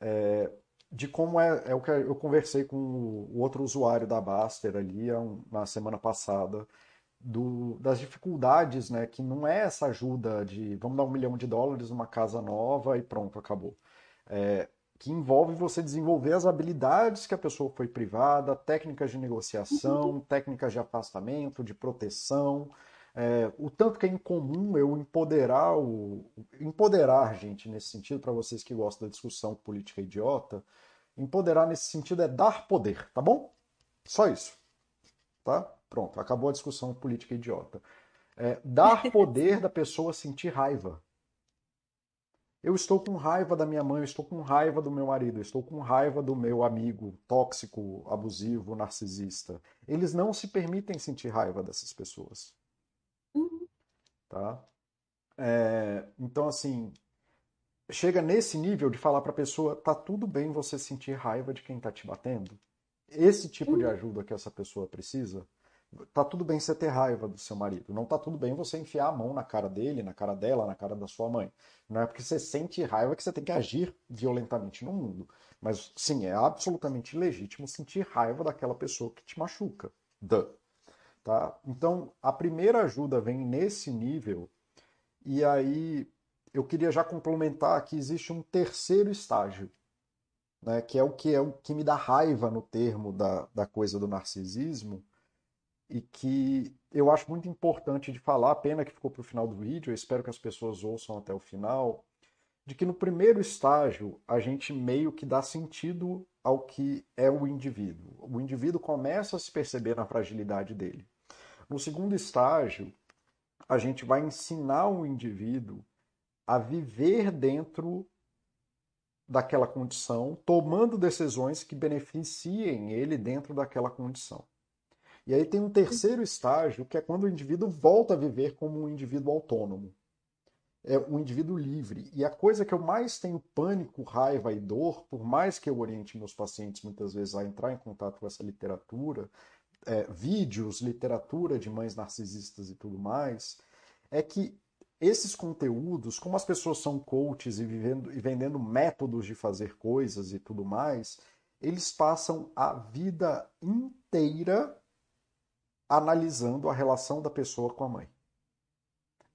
É, de como é, é o que eu conversei com o outro usuário da Baster ali na semana passada, do, das dificuldades, né? Que não é essa ajuda de vamos dar um milhão de dólares numa casa nova e pronto, acabou. É, que envolve você desenvolver as habilidades que a pessoa foi privada, técnicas de negociação, uhum. técnicas de afastamento, de proteção. É, o tanto que é incomum eu empoderar o empoderar gente nesse sentido para vocês que gostam da discussão política idiota Empoderar nesse sentido é dar poder, tá bom? Só isso. Tá? Pronto, acabou a discussão política idiota. É, dar poder da pessoa sentir raiva. Eu estou com raiva da minha mãe, eu estou com raiva do meu marido, eu estou com raiva do meu amigo tóxico, abusivo, narcisista. Eles não se permitem sentir raiva dessas pessoas. Uhum. Tá? É, então, assim, chega nesse nível de falar para a pessoa, tá tudo bem você sentir raiva de quem tá te batendo? Esse tipo de ajuda que essa pessoa precisa, tá tudo bem você ter raiva do seu marido. Não tá tudo bem você enfiar a mão na cara dele, na cara dela, na cara da sua mãe. Não é porque você sente raiva que você tem que agir violentamente no mundo. Mas sim, é absolutamente legítimo sentir raiva daquela pessoa que te machuca. Duh. Tá? Então, a primeira ajuda vem nesse nível, e aí eu queria já complementar que existe um terceiro estágio, né, que é o que é o que me dá raiva no termo da, da coisa do narcisismo e que eu acho muito importante de falar, pena que ficou para o final do vídeo, eu espero que as pessoas ouçam até o final, de que no primeiro estágio a gente meio que dá sentido ao que é o indivíduo. O indivíduo começa a se perceber na fragilidade dele. No segundo estágio, a gente vai ensinar o indivíduo a viver dentro daquela condição, tomando decisões que beneficiem ele dentro daquela condição. E aí tem um terceiro estágio, que é quando o indivíduo volta a viver como um indivíduo autônomo. É um indivíduo livre. E a coisa que eu mais tenho pânico, raiva e dor, por mais que eu oriente meus pacientes muitas vezes a entrar em contato com essa literatura, é, vídeos, literatura de mães narcisistas e tudo mais, é que esses conteúdos, como as pessoas são coaches e, vivendo, e vendendo métodos de fazer coisas e tudo mais, eles passam a vida inteira analisando a relação da pessoa com a mãe.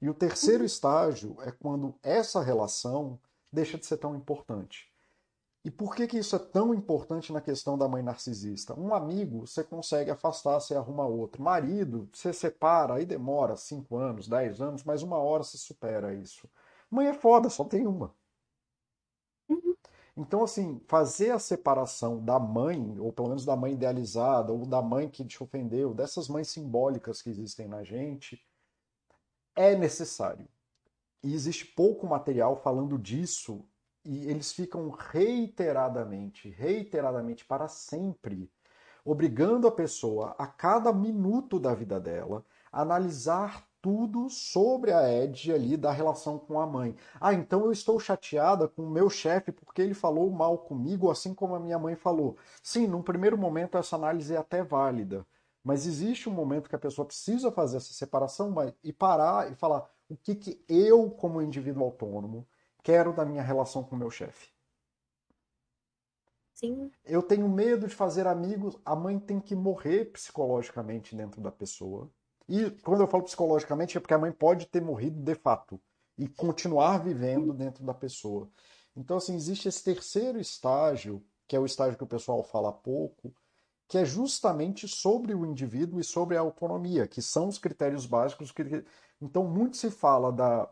E o terceiro estágio é quando essa relação deixa de ser tão importante. E por que, que isso é tão importante na questão da mãe narcisista? Um amigo você consegue afastar, você arruma outro. Marido, você separa, aí demora 5 anos, 10 anos, mas uma hora você supera isso. Mãe é foda, só tem uma. Então, assim, fazer a separação da mãe, ou pelo menos da mãe idealizada, ou da mãe que te ofendeu, dessas mães simbólicas que existem na gente, é necessário. E existe pouco material falando disso e eles ficam reiteradamente, reiteradamente para sempre, obrigando a pessoa a cada minuto da vida dela a analisar tudo sobre a Ed ali da relação com a mãe. Ah, então eu estou chateada com o meu chefe porque ele falou mal comigo, assim como a minha mãe falou. Sim, num primeiro momento essa análise é até válida, mas existe um momento que a pessoa precisa fazer essa separação e parar e falar o que, que eu, como indivíduo autônomo, quero da minha relação com o meu chefe. Sim. Eu tenho medo de fazer amigos. A mãe tem que morrer psicologicamente dentro da pessoa. E quando eu falo psicologicamente é porque a mãe pode ter morrido de fato e continuar vivendo dentro da pessoa. Então, assim, existe esse terceiro estágio, que é o estágio que o pessoal fala pouco, que é justamente sobre o indivíduo e sobre a autonomia, que são os critérios básicos. Que... Então, muito se fala da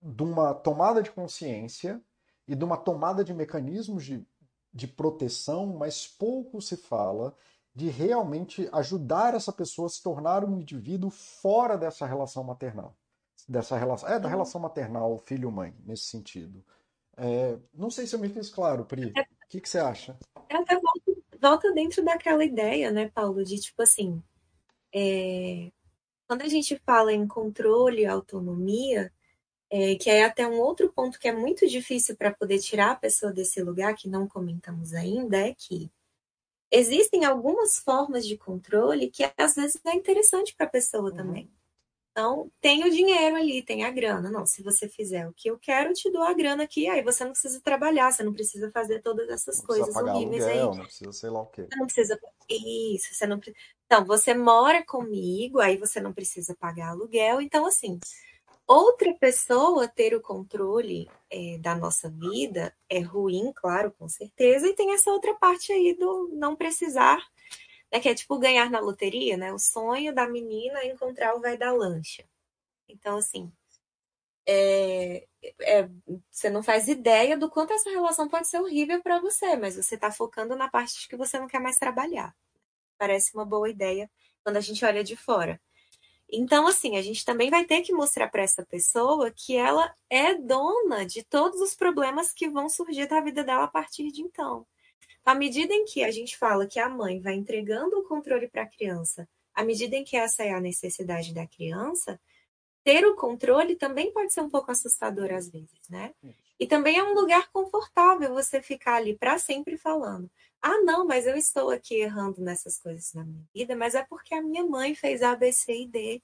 de uma tomada de consciência e de uma tomada de mecanismos de, de proteção, mas pouco se fala de realmente ajudar essa pessoa a se tornar um indivíduo fora dessa relação maternal. Dessa relação, é, da relação maternal, filho-mãe, nesse sentido. É, não sei se eu me fiz claro, Pri. O que, que você acha? Eu até volto, volta dentro daquela ideia, né, Paulo, de tipo assim, é, quando a gente fala em controle e autonomia, é, que é até um outro ponto que é muito difícil para poder tirar a pessoa desse lugar, que não comentamos ainda, é que existem algumas formas de controle que às vezes é interessante para a pessoa uhum. também. Então, tem o dinheiro ali, tem a grana. Não, se você fizer o que eu quero, eu te dou a grana aqui. Aí você não precisa trabalhar, você não precisa fazer todas essas não coisas horríveis aluguel, aí. Não precisa sei lá o quê. Você não precisa. Isso, você não Então, você mora comigo, aí você não precisa pagar aluguel. Então, assim, outra pessoa ter o controle é, da nossa vida é ruim, claro, com certeza. E tem essa outra parte aí do não precisar né, que é tipo ganhar na loteria, né? O sonho da menina é encontrar o velho da lancha. Então, assim, é, é, você não faz ideia do quanto essa relação pode ser horrível para você, mas você está focando na parte de que você não quer mais trabalhar. Parece uma boa ideia quando a gente olha de fora. Então, assim, a gente também vai ter que mostrar para essa pessoa que ela é dona de todos os problemas que vão surgir da vida dela a partir de então. À medida em que a gente fala que a mãe vai entregando o controle para a criança, à medida em que essa é a necessidade da criança, ter o controle também pode ser um pouco assustador às vezes, né? E também é um lugar confortável você ficar ali para sempre falando: ah, não, mas eu estou aqui errando nessas coisas na minha vida, mas é porque a minha mãe fez A, B, C e D.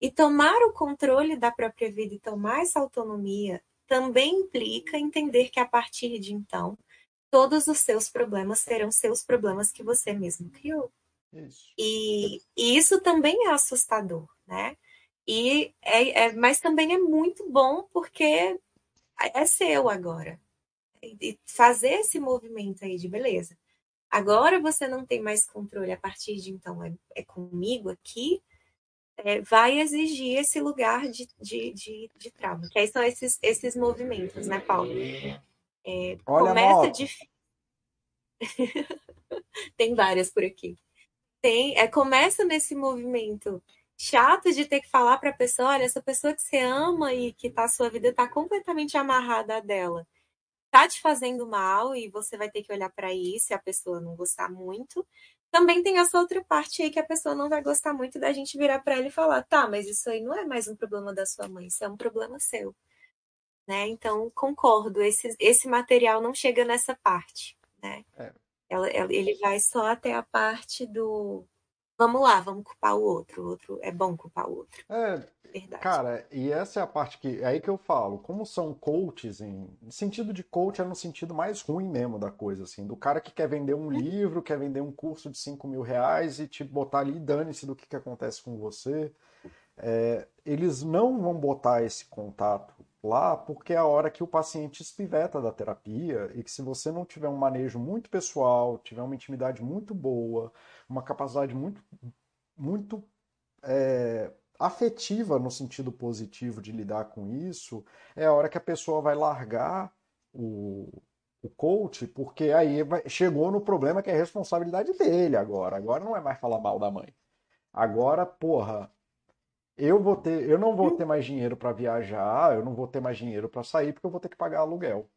E tomar o controle da própria vida e tomar essa autonomia também implica entender que a partir de então todos os seus problemas serão seus problemas que você mesmo criou. Isso. E, e, isso também é assustador, né? E é, é, mas também é muito bom porque é seu agora. E fazer esse movimento aí de beleza. Agora você não tem mais controle, a partir de então é, é comigo aqui, é, vai exigir esse lugar de, de, de, de trauma. Que aí são esses, esses movimentos, né, Paulo? É, começa difícil. Tem várias por aqui. Tem, é, começa nesse movimento chato de ter que falar para a pessoa, olha, essa pessoa que você ama e que tá a sua vida tá completamente amarrada a dela, tá te fazendo mal e você vai ter que olhar para isso e a pessoa não gostar muito. Também tem essa outra parte aí que a pessoa não vai gostar muito da gente virar para ela e falar, tá, mas isso aí não é mais um problema da sua mãe, isso é um problema seu né? Então, concordo, esse, esse material não chega nessa parte, né? É. Ela, ela, ele vai só até a parte do vamos lá, vamos culpar o outro, o outro é bom culpar o outro. É, Verdade. Cara, e essa é a parte que é aí que eu falo, como são coaches em sentido de coach é no sentido mais ruim mesmo da coisa, assim, do cara que quer vender um uhum. livro, quer vender um curso de 5 mil reais e te botar ali, dane-se do que, que acontece com você. É, eles não vão botar esse contato lá porque é a hora que o paciente espiveta da terapia e que se você não tiver um manejo muito pessoal, tiver uma intimidade muito boa, uma capacidade muito, muito é, afetiva no sentido positivo de lidar com isso, é a hora que a pessoa vai largar o, o coach, porque aí chegou no problema que é responsabilidade dele agora. Agora não é mais falar mal da mãe. Agora, porra, eu vou ter, eu não vou ter mais dinheiro para viajar, eu não vou ter mais dinheiro para sair porque eu vou ter que pagar aluguel.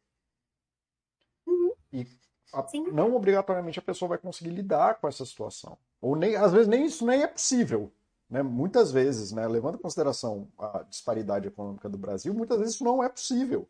Uhum. E a, não obrigatoriamente a pessoa vai conseguir lidar com essa situação. Ou nem, às vezes nem isso nem é possível. Né? Muitas vezes, né, levando em consideração a disparidade econômica do Brasil, muitas vezes isso não é possível.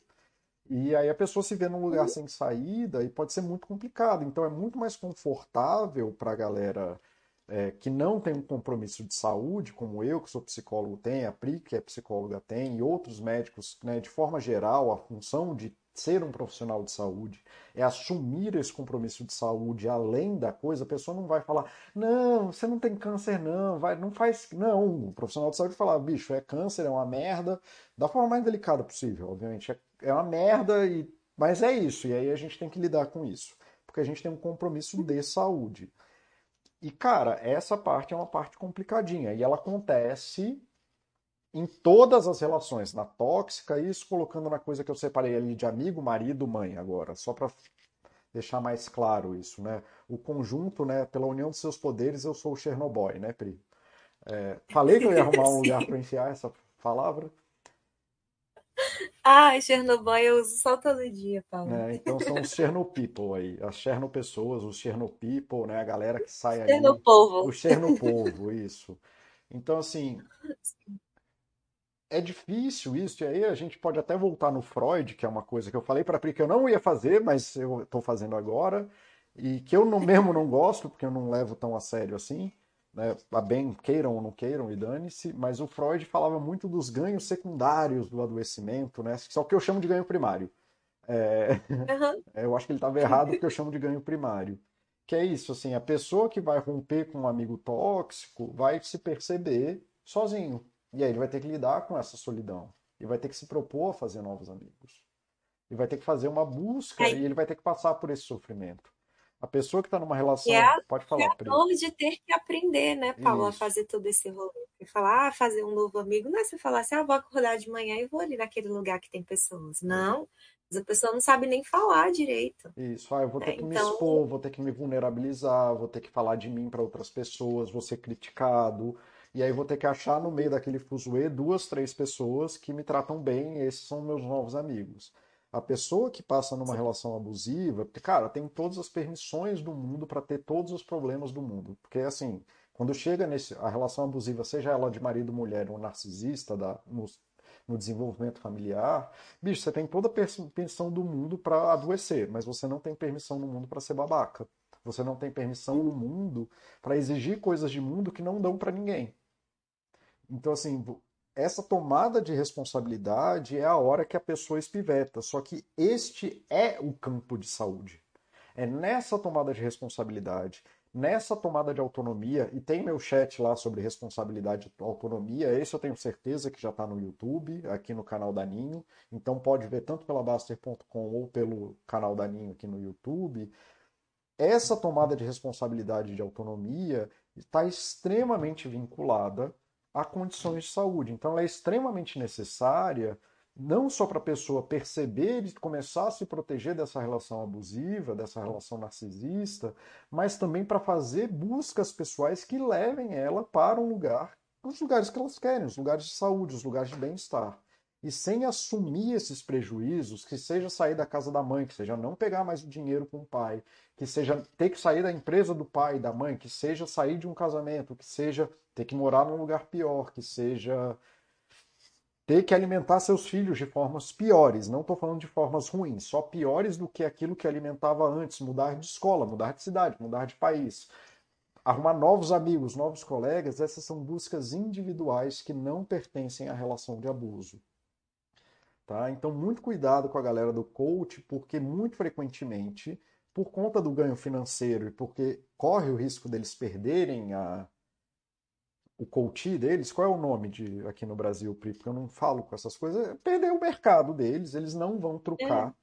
E aí a pessoa se vê num lugar uhum. sem saída e pode ser muito complicado. Então é muito mais confortável para a galera é, que não tem um compromisso de saúde, como eu, que sou psicólogo, tem, a Pri, que é psicóloga, tem, e outros médicos, né, de forma geral, a função de ser um profissional de saúde é assumir esse compromisso de saúde além da coisa, a pessoa não vai falar, não, você não tem câncer, não, vai, não faz. Não, o profissional de saúde falar, bicho, é câncer, é uma merda, da forma mais delicada possível, obviamente. É, é uma merda, e, mas é isso, e aí a gente tem que lidar com isso, porque a gente tem um compromisso de saúde. E, cara, essa parte é uma parte complicadinha. E ela acontece em todas as relações. Na tóxica, isso colocando na coisa que eu separei ali de amigo, marido, mãe agora. Só para deixar mais claro isso, né? O conjunto, né? Pela união dos seus poderes, eu sou o Chernobyl, né, Pri? É, falei que eu ia arrumar um lugar para enfiar essa palavra. Ah, Chernobyl eu uso só todo dia, Paulo. É, então são os Chernopeople aí, as Chernopessoas, os Chernopeople, né? A galera que sai aí. Chernopovo. O Chernopovo, isso. Então, assim, é difícil isso, e aí a gente pode até voltar no Freud, que é uma coisa que eu falei para a Pri que eu não ia fazer, mas eu estou fazendo agora, e que eu não, mesmo não gosto, porque eu não levo tão a sério assim, né? A bem queiram ou não queiram, e dane-se, mas o Freud falava muito dos ganhos secundários do adoecimento, né? Só que eu chamo de ganho primário. É... Uhum. Eu acho que ele estava errado porque eu chamo de ganho primário. Que é isso, assim, a pessoa que vai romper com um amigo tóxico vai se perceber sozinho. E aí ele vai ter que lidar com essa solidão. E vai ter que se propor a fazer novos amigos. E vai ter que fazer uma busca e ele vai ter que passar por esse sofrimento. A pessoa que está numa relação. É pode falar, é a dor de ter que aprender, né, Paulo, a fazer todo esse rolê. E falar, ah, fazer um novo amigo, não é você falar assim, ah, vou acordar de manhã e vou ali naquele lugar que tem pessoas. Não. Mas a pessoa não sabe nem falar direito. Isso, ah, eu vou ter é, que então... me expor, vou ter que me vulnerabilizar, vou ter que falar de mim para outras pessoas, vou ser criticado. E aí vou ter que achar no meio daquele fuzuê duas, três pessoas que me tratam bem, e esses são meus novos amigos. A pessoa que passa numa relação abusiva, porque, cara, tem todas as permissões do mundo para ter todos os problemas do mundo. Porque, assim, quando chega nesse, a relação abusiva, seja ela de marido, mulher ou narcisista, da, no, no desenvolvimento familiar, bicho, você tem toda a permissão do mundo para adoecer, mas você não tem permissão no mundo para ser babaca. Você não tem permissão no mundo para exigir coisas de mundo que não dão para ninguém. Então, assim, essa tomada de responsabilidade é a hora que a pessoa espiveta. Só que este é o campo de saúde. É nessa tomada de responsabilidade, nessa tomada de autonomia, e tem meu chat lá sobre responsabilidade e autonomia, esse eu tenho certeza que já está no YouTube, aqui no canal da Ninho, então pode ver tanto pela Baster.com ou pelo canal da Ninho aqui no YouTube. Essa tomada de responsabilidade e de autonomia está extremamente vinculada a condições de saúde. Então, ela é extremamente necessária, não só para a pessoa perceber e começar a se proteger dessa relação abusiva, dessa relação narcisista, mas também para fazer buscas pessoais que levem ela para um lugar, os lugares que elas querem, os lugares de saúde, os lugares de bem-estar e sem assumir esses prejuízos, que seja sair da casa da mãe, que seja não pegar mais o dinheiro com o pai, que seja ter que sair da empresa do pai e da mãe, que seja sair de um casamento, que seja ter que morar num lugar pior, que seja ter que alimentar seus filhos de formas piores. Não estou falando de formas ruins, só piores do que aquilo que alimentava antes, mudar de escola, mudar de cidade, mudar de país. Arrumar novos amigos, novos colegas, essas são buscas individuais que não pertencem à relação de abuso. Tá? Então, muito cuidado com a galera do coach, porque muito frequentemente, por conta do ganho financeiro e porque corre o risco deles perderem a, o coach deles, qual é o nome de aqui no Brasil, Pri? Porque eu não falo com essas coisas, é perder o mercado deles, eles não vão trucar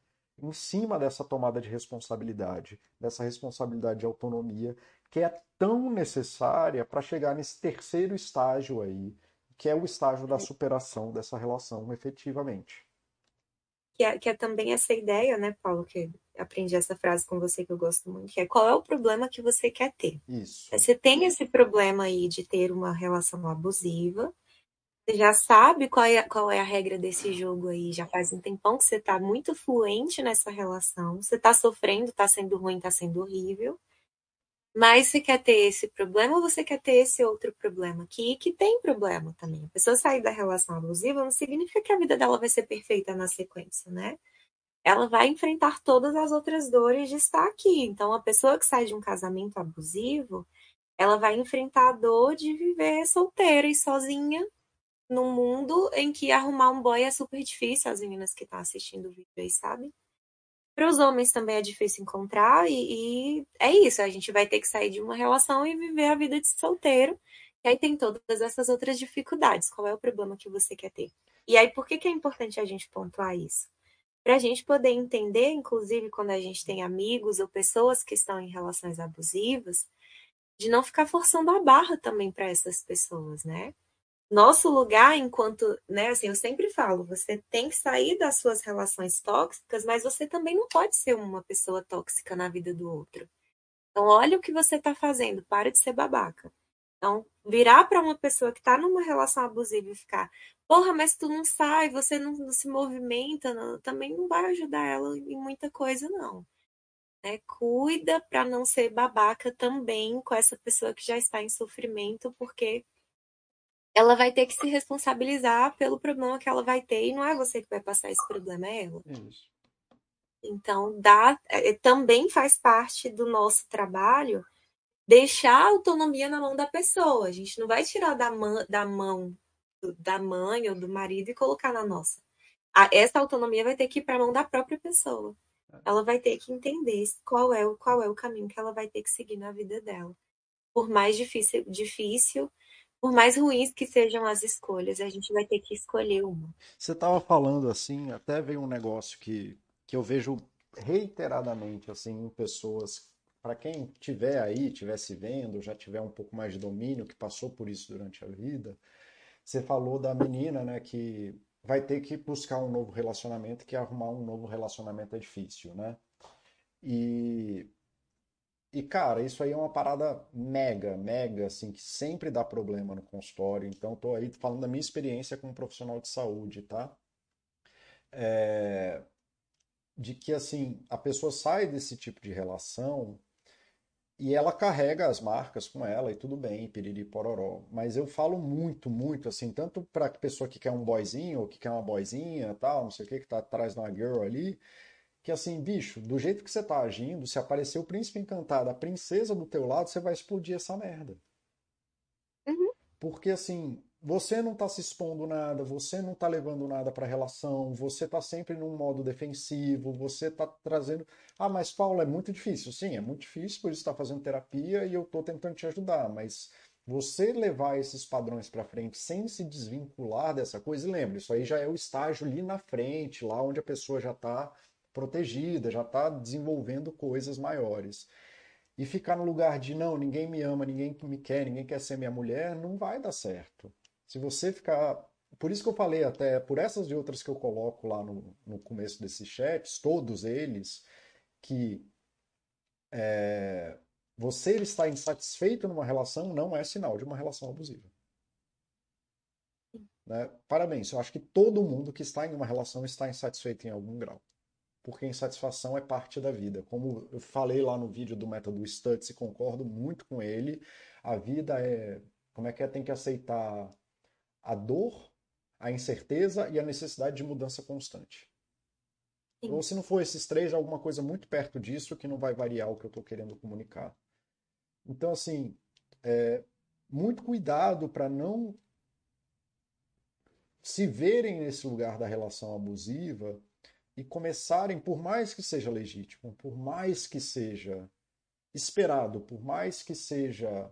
é. em cima dessa tomada de responsabilidade, dessa responsabilidade de autonomia, que é tão necessária para chegar nesse terceiro estágio aí, que é o estágio da superação dessa relação efetivamente que é, que é também essa ideia, né, Paulo, que aprendi essa frase com você que eu gosto muito, que é qual é o problema que você quer ter. Isso. Você tem esse problema aí de ter uma relação abusiva, você já sabe qual é, qual é a regra desse jogo aí, já faz um tempão que você está muito fluente nessa relação, você está sofrendo, está sendo ruim, está sendo horrível, mas você quer ter esse problema ou você quer ter esse outro problema aqui, que tem problema também. A pessoa sair da relação abusiva não significa que a vida dela vai ser perfeita na sequência, né? Ela vai enfrentar todas as outras dores de estar aqui. Então, a pessoa que sai de um casamento abusivo, ela vai enfrentar a dor de viver solteira e sozinha num mundo em que arrumar um boy é super difícil, as meninas que estão assistindo o vídeo aí sabem. Para os homens também é difícil encontrar, e, e, é isso, a gente vai ter que sair de uma relação e viver a vida de solteiro. E aí tem todas essas outras dificuldades. Qual é o problema que você quer ter? E aí, por que, que é importante a gente pontuar isso? Para a gente poder entender, inclusive, quando a gente tem amigos ou pessoas que estão em relações abusivas, de não ficar forçando a barra também para essas pessoas, né? Nosso lugar enquanto, né, assim, eu sempre falo, você tem que sair das suas relações tóxicas, mas você também não pode ser uma pessoa tóxica na vida do outro. Então, olha o que você está fazendo, para de ser babaca. Então, virar para uma pessoa que está numa relação abusiva e ficar, porra, mas tu não sai, você não, não se movimenta, não, também não vai ajudar ela em muita coisa, não. Né? Cuida para não ser babaca também com essa pessoa que já está em sofrimento, porque ela vai ter que se responsabilizar pelo problema que ela vai ter e não é você que vai passar esse problema, é ela. Isso. Então, dá, é, também faz parte do nosso trabalho deixar a autonomia na mão da pessoa. A gente não vai tirar da, mão, da mão da mãe ou do marido e colocar na nossa. A, essa autonomia vai ter que ir para a mão da própria pessoa. É. Ela vai ter que entender qual é, o, qual é o caminho que ela vai ter que seguir na vida dela. Por mais difícil, difícil por mais ruins que sejam as escolhas, a gente vai ter que escolher uma. Você estava falando assim, até veio um negócio que, que eu vejo reiteradamente assim em pessoas, para quem tiver aí, tivesse vendo, já tiver um pouco mais de domínio, que passou por isso durante a vida. Você falou da menina, né, que vai ter que buscar um novo relacionamento, que arrumar um novo relacionamento é difícil, né? E e, cara, isso aí é uma parada mega, mega, assim, que sempre dá problema no consultório. Então, tô aí falando da minha experiência como profissional de saúde, tá? É... De que, assim, a pessoa sai desse tipo de relação e ela carrega as marcas com ela e tudo bem, piriri pororó. Mas eu falo muito, muito, assim, tanto para a pessoa que quer um boyzinho ou que quer uma boyzinha tal, não sei o que, que tá atrás de uma girl ali, que assim, bicho, do jeito que você tá agindo, se aparecer o príncipe encantado, a princesa do teu lado, você vai explodir essa merda. Uhum. Porque assim, você não tá se expondo nada, você não tá levando nada pra relação, você tá sempre num modo defensivo, você tá trazendo. Ah, mas Paulo, é muito difícil. Sim, é muito difícil, por isso tá fazendo terapia e eu tô tentando te ajudar, mas você levar esses padrões para frente sem se desvincular dessa coisa, e lembre, isso aí já é o estágio ali na frente, lá onde a pessoa já está protegida, já está desenvolvendo coisas maiores. E ficar no lugar de não, ninguém me ama, ninguém me quer, ninguém quer ser minha mulher, não vai dar certo. Se você ficar. Por isso que eu falei até, por essas e outras que eu coloco lá no, no começo desses chats, todos eles, que é, você estar insatisfeito numa relação não é sinal de uma relação abusiva. Né? Parabéns, eu acho que todo mundo que está em uma relação está insatisfeito em algum grau porque insatisfação é parte da vida. Como eu falei lá no vídeo do método Stutz e concordo muito com ele, a vida é, como é que é, tem que aceitar a dor, a incerteza e a necessidade de mudança constante. Sim. Ou se não for esses três, alguma coisa muito perto disso que não vai variar o que eu estou querendo comunicar. Então, assim, é, muito cuidado para não se verem nesse lugar da relação abusiva e começarem, por mais que seja legítimo, por mais que seja esperado, por mais que seja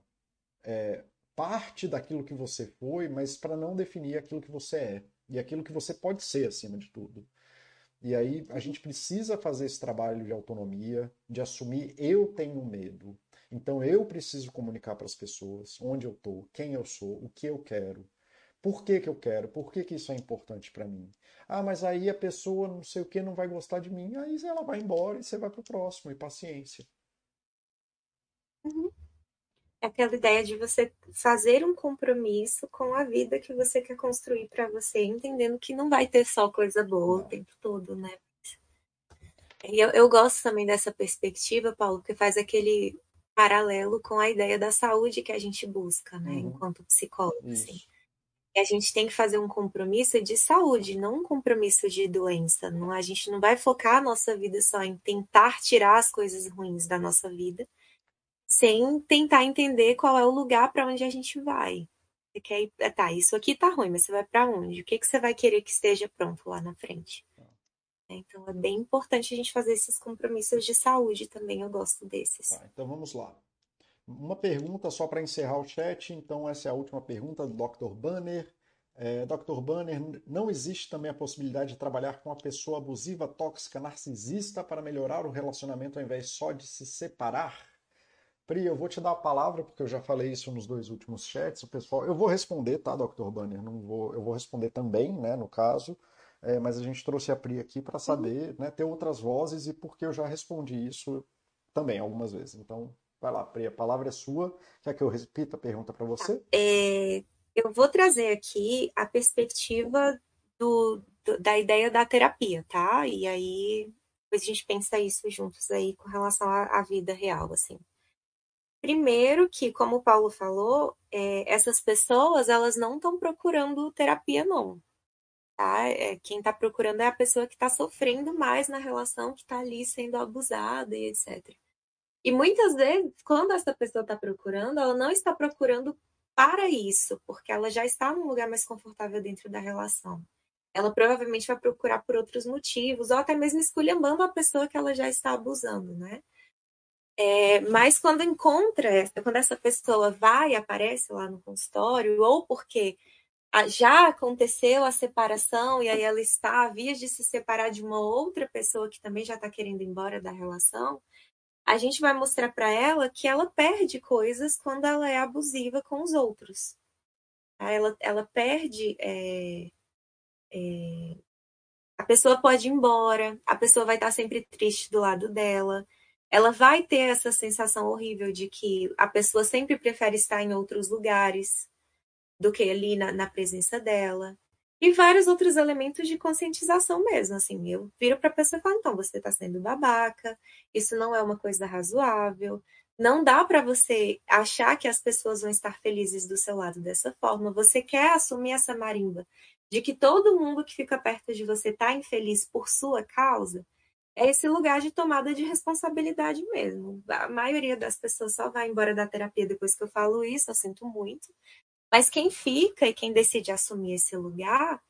é, parte daquilo que você foi, mas para não definir aquilo que você é e aquilo que você pode ser acima de tudo. E aí a gente precisa fazer esse trabalho de autonomia, de assumir eu tenho medo. Então eu preciso comunicar para as pessoas onde eu estou, quem eu sou, o que eu quero, por que, que eu quero, por que, que isso é importante para mim. Ah, mas aí a pessoa não sei o que não vai gostar de mim. Aí ela vai embora e você vai pro próximo, e paciência. Uhum. É aquela ideia de você fazer um compromisso com a vida que você quer construir para você, entendendo que não vai ter só coisa boa não. o tempo todo, né? E eu, eu gosto também dessa perspectiva, Paulo, que faz aquele paralelo com a ideia da saúde que a gente busca, né, uhum. enquanto psicólogo, assim a gente tem que fazer um compromisso de saúde, não um compromisso de doença. Não, a gente não vai focar a nossa vida só em tentar tirar as coisas ruins da nossa vida, sem tentar entender qual é o lugar para onde a gente vai. Você quer ir, é, tá, isso aqui tá ruim, mas você vai para onde? O que, que você vai querer que esteja pronto lá na frente? É, então é bem importante a gente fazer esses compromissos de saúde também, eu gosto desses. Tá, então vamos lá. Uma pergunta só para encerrar o chat, então essa é a última pergunta do Dr. Banner. É, Dr. Banner, não existe também a possibilidade de trabalhar com uma pessoa abusiva, tóxica, narcisista para melhorar o relacionamento ao invés só de se separar? Pri, eu vou te dar a palavra, porque eu já falei isso nos dois últimos chats. O pessoal, eu vou responder, tá, Dr. Banner? Não vou, eu vou responder também, né, no caso. É, mas a gente trouxe a Pri aqui para saber, né, ter outras vozes e porque eu já respondi isso também algumas vezes. Então, vai lá, Pri, a palavra é sua. Quer que eu repita a pergunta para você? É, eu vou trazer aqui a perspectiva do, do, da ideia da terapia, tá? E aí depois a gente pensa isso juntos aí com relação à, à vida real, assim. Primeiro que, como o Paulo falou, é, essas pessoas elas não estão procurando terapia, não. Tá? É, quem está procurando é a pessoa que está sofrendo mais na relação, que está ali sendo abusada e etc. E muitas vezes, quando essa pessoa está procurando, ela não está procurando para isso, porque ela já está num lugar mais confortável dentro da relação. Ela provavelmente vai procurar por outros motivos, ou até mesmo esculhambando a pessoa que ela já está abusando, né? É, mas quando encontra, quando essa pessoa vai aparece lá no consultório, ou porque já aconteceu a separação e aí ela está a vias de se separar de uma outra pessoa que também já está querendo ir embora da relação, a gente vai mostrar para ela que ela perde coisas quando ela é abusiva com os outros. Ela, ela perde. É, é, a pessoa pode ir embora, a pessoa vai estar sempre triste do lado dela, ela vai ter essa sensação horrível de que a pessoa sempre prefere estar em outros lugares do que ali na, na presença dela. E vários outros elementos de conscientização mesmo. Assim, eu viro para a pessoa e falo: então, você está sendo babaca, isso não é uma coisa razoável. Não dá para você achar que as pessoas vão estar felizes do seu lado dessa forma. Você quer assumir essa marimba de que todo mundo que fica perto de você está infeliz por sua causa é esse lugar de tomada de responsabilidade mesmo. A maioria das pessoas só vai embora da terapia depois que eu falo isso, eu sinto muito. Mas quem fica e quem decide assumir esse lugar,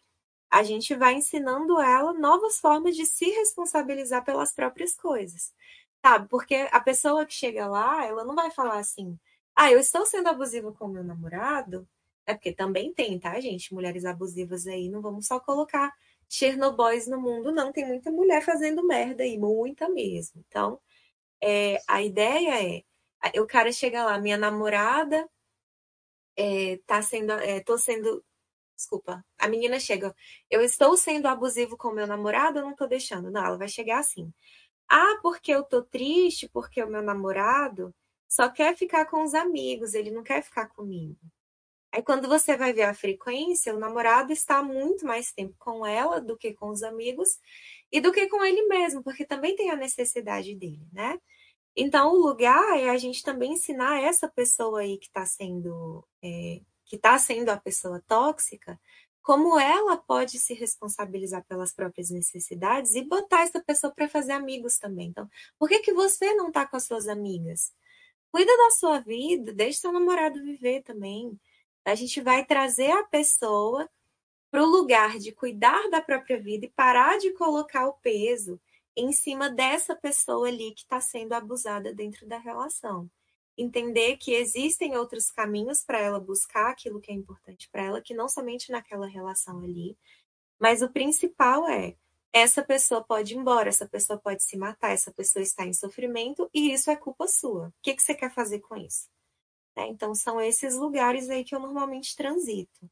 a gente vai ensinando ela novas formas de se responsabilizar pelas próprias coisas. Sabe? Porque a pessoa que chega lá, ela não vai falar assim: ah, eu estou sendo abusiva com meu namorado. É porque também tem, tá, gente? Mulheres abusivas aí, não vamos só colocar Chernobyls no mundo, não. Tem muita mulher fazendo merda aí, muita mesmo. Então, é, a ideia é: o cara chega lá, minha namorada é, tá sendo, é, tô sendo, desculpa, a menina chega, eu estou sendo abusivo com meu namorado, eu não tô deixando. Não, ela vai chegar assim. Ah, porque eu tô triste, porque o meu namorado só quer ficar com os amigos, ele não quer ficar comigo. Aí quando você vai ver a frequência, o namorado está muito mais tempo com ela do que com os amigos e do que com ele mesmo, porque também tem a necessidade dele, né? Então, o lugar é a gente também ensinar essa pessoa aí que está sendo, é, que está sendo a pessoa tóxica, como ela pode se responsabilizar pelas próprias necessidades e botar essa pessoa para fazer amigos também. Então, por que, que você não está com as suas amigas? Cuida da sua vida, deixe seu namorado viver também. A gente vai trazer a pessoa para o lugar de cuidar da própria vida e parar de colocar o peso em cima dessa pessoa ali que está sendo abusada dentro da relação. Entender que existem outros caminhos para ela buscar aquilo que é importante para ela, que não somente naquela relação ali, mas o principal é essa pessoa pode ir embora, essa pessoa pode se matar, essa pessoa está em sofrimento e isso é culpa sua. O que, que você quer fazer com isso? Né? Então, são esses lugares aí que eu normalmente transito.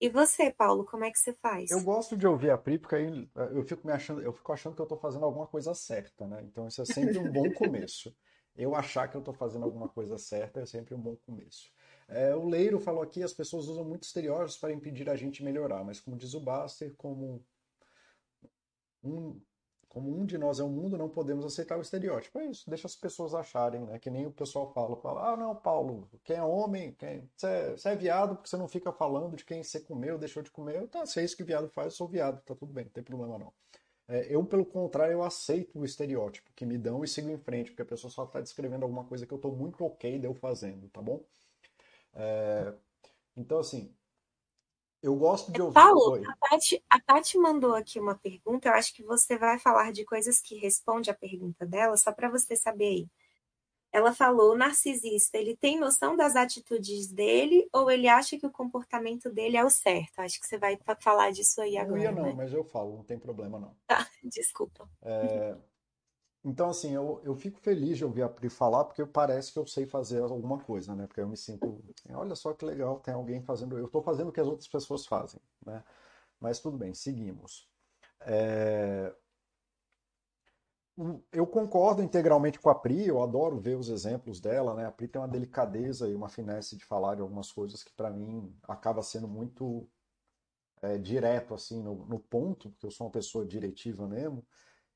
E você, Paulo, como é que você faz? Eu gosto de ouvir a Pri, porque aí eh, eu fico, me achando, eu fico achando que eu estou fazendo alguma coisa certa, né? Então, isso é sempre um bom começo. Eu achar que eu estou fazendo alguma coisa certa é sempre um bom começo. É, o Leiro falou aqui, as pessoas usam muito estereótipos para impedir a gente melhorar, mas como diz o Baster, como um, como um de nós é o mundo, não podemos aceitar o estereótipo. É isso, deixa as pessoas acharem, né? Que nem o pessoal fala, fala, ah, não, Paulo, quem é homem, quem... Você, é, é viado porque você não fica falando de quem você comeu, deixou de comer. Tá, se é isso que viado faz, eu sou viado, tá tudo bem, não tem problema não. É, eu, pelo contrário, eu aceito o estereótipo que me dão e sigo em frente, porque a pessoa só está descrevendo alguma coisa que eu estou muito ok de eu fazendo, tá bom? É, então, assim, eu gosto de ouvir. Paulo, a Tati, a mandou aqui uma pergunta. Eu acho que você vai falar de coisas que responde a pergunta dela, só para você saber aí. Ela falou: o narcisista, ele tem noção das atitudes dele ou ele acha que o comportamento dele é o certo? Acho que você vai falar disso aí agora. Não ia, não, né? mas eu falo, não tem problema não. Tá, desculpa. É... Então, assim, eu, eu fico feliz de ouvir a Pri falar, porque parece que eu sei fazer alguma coisa, né? Porque eu me sinto, assim, olha só que legal, tem alguém fazendo, eu estou fazendo o que as outras pessoas fazem, né? Mas tudo bem, seguimos. É, eu concordo integralmente com a Pri, eu adoro ver os exemplos dela, né? A Pri tem uma delicadeza e uma finesse de falar de algumas coisas que para mim acaba sendo muito é, direto assim no, no, ponto, porque eu sou uma pessoa diretiva mesmo.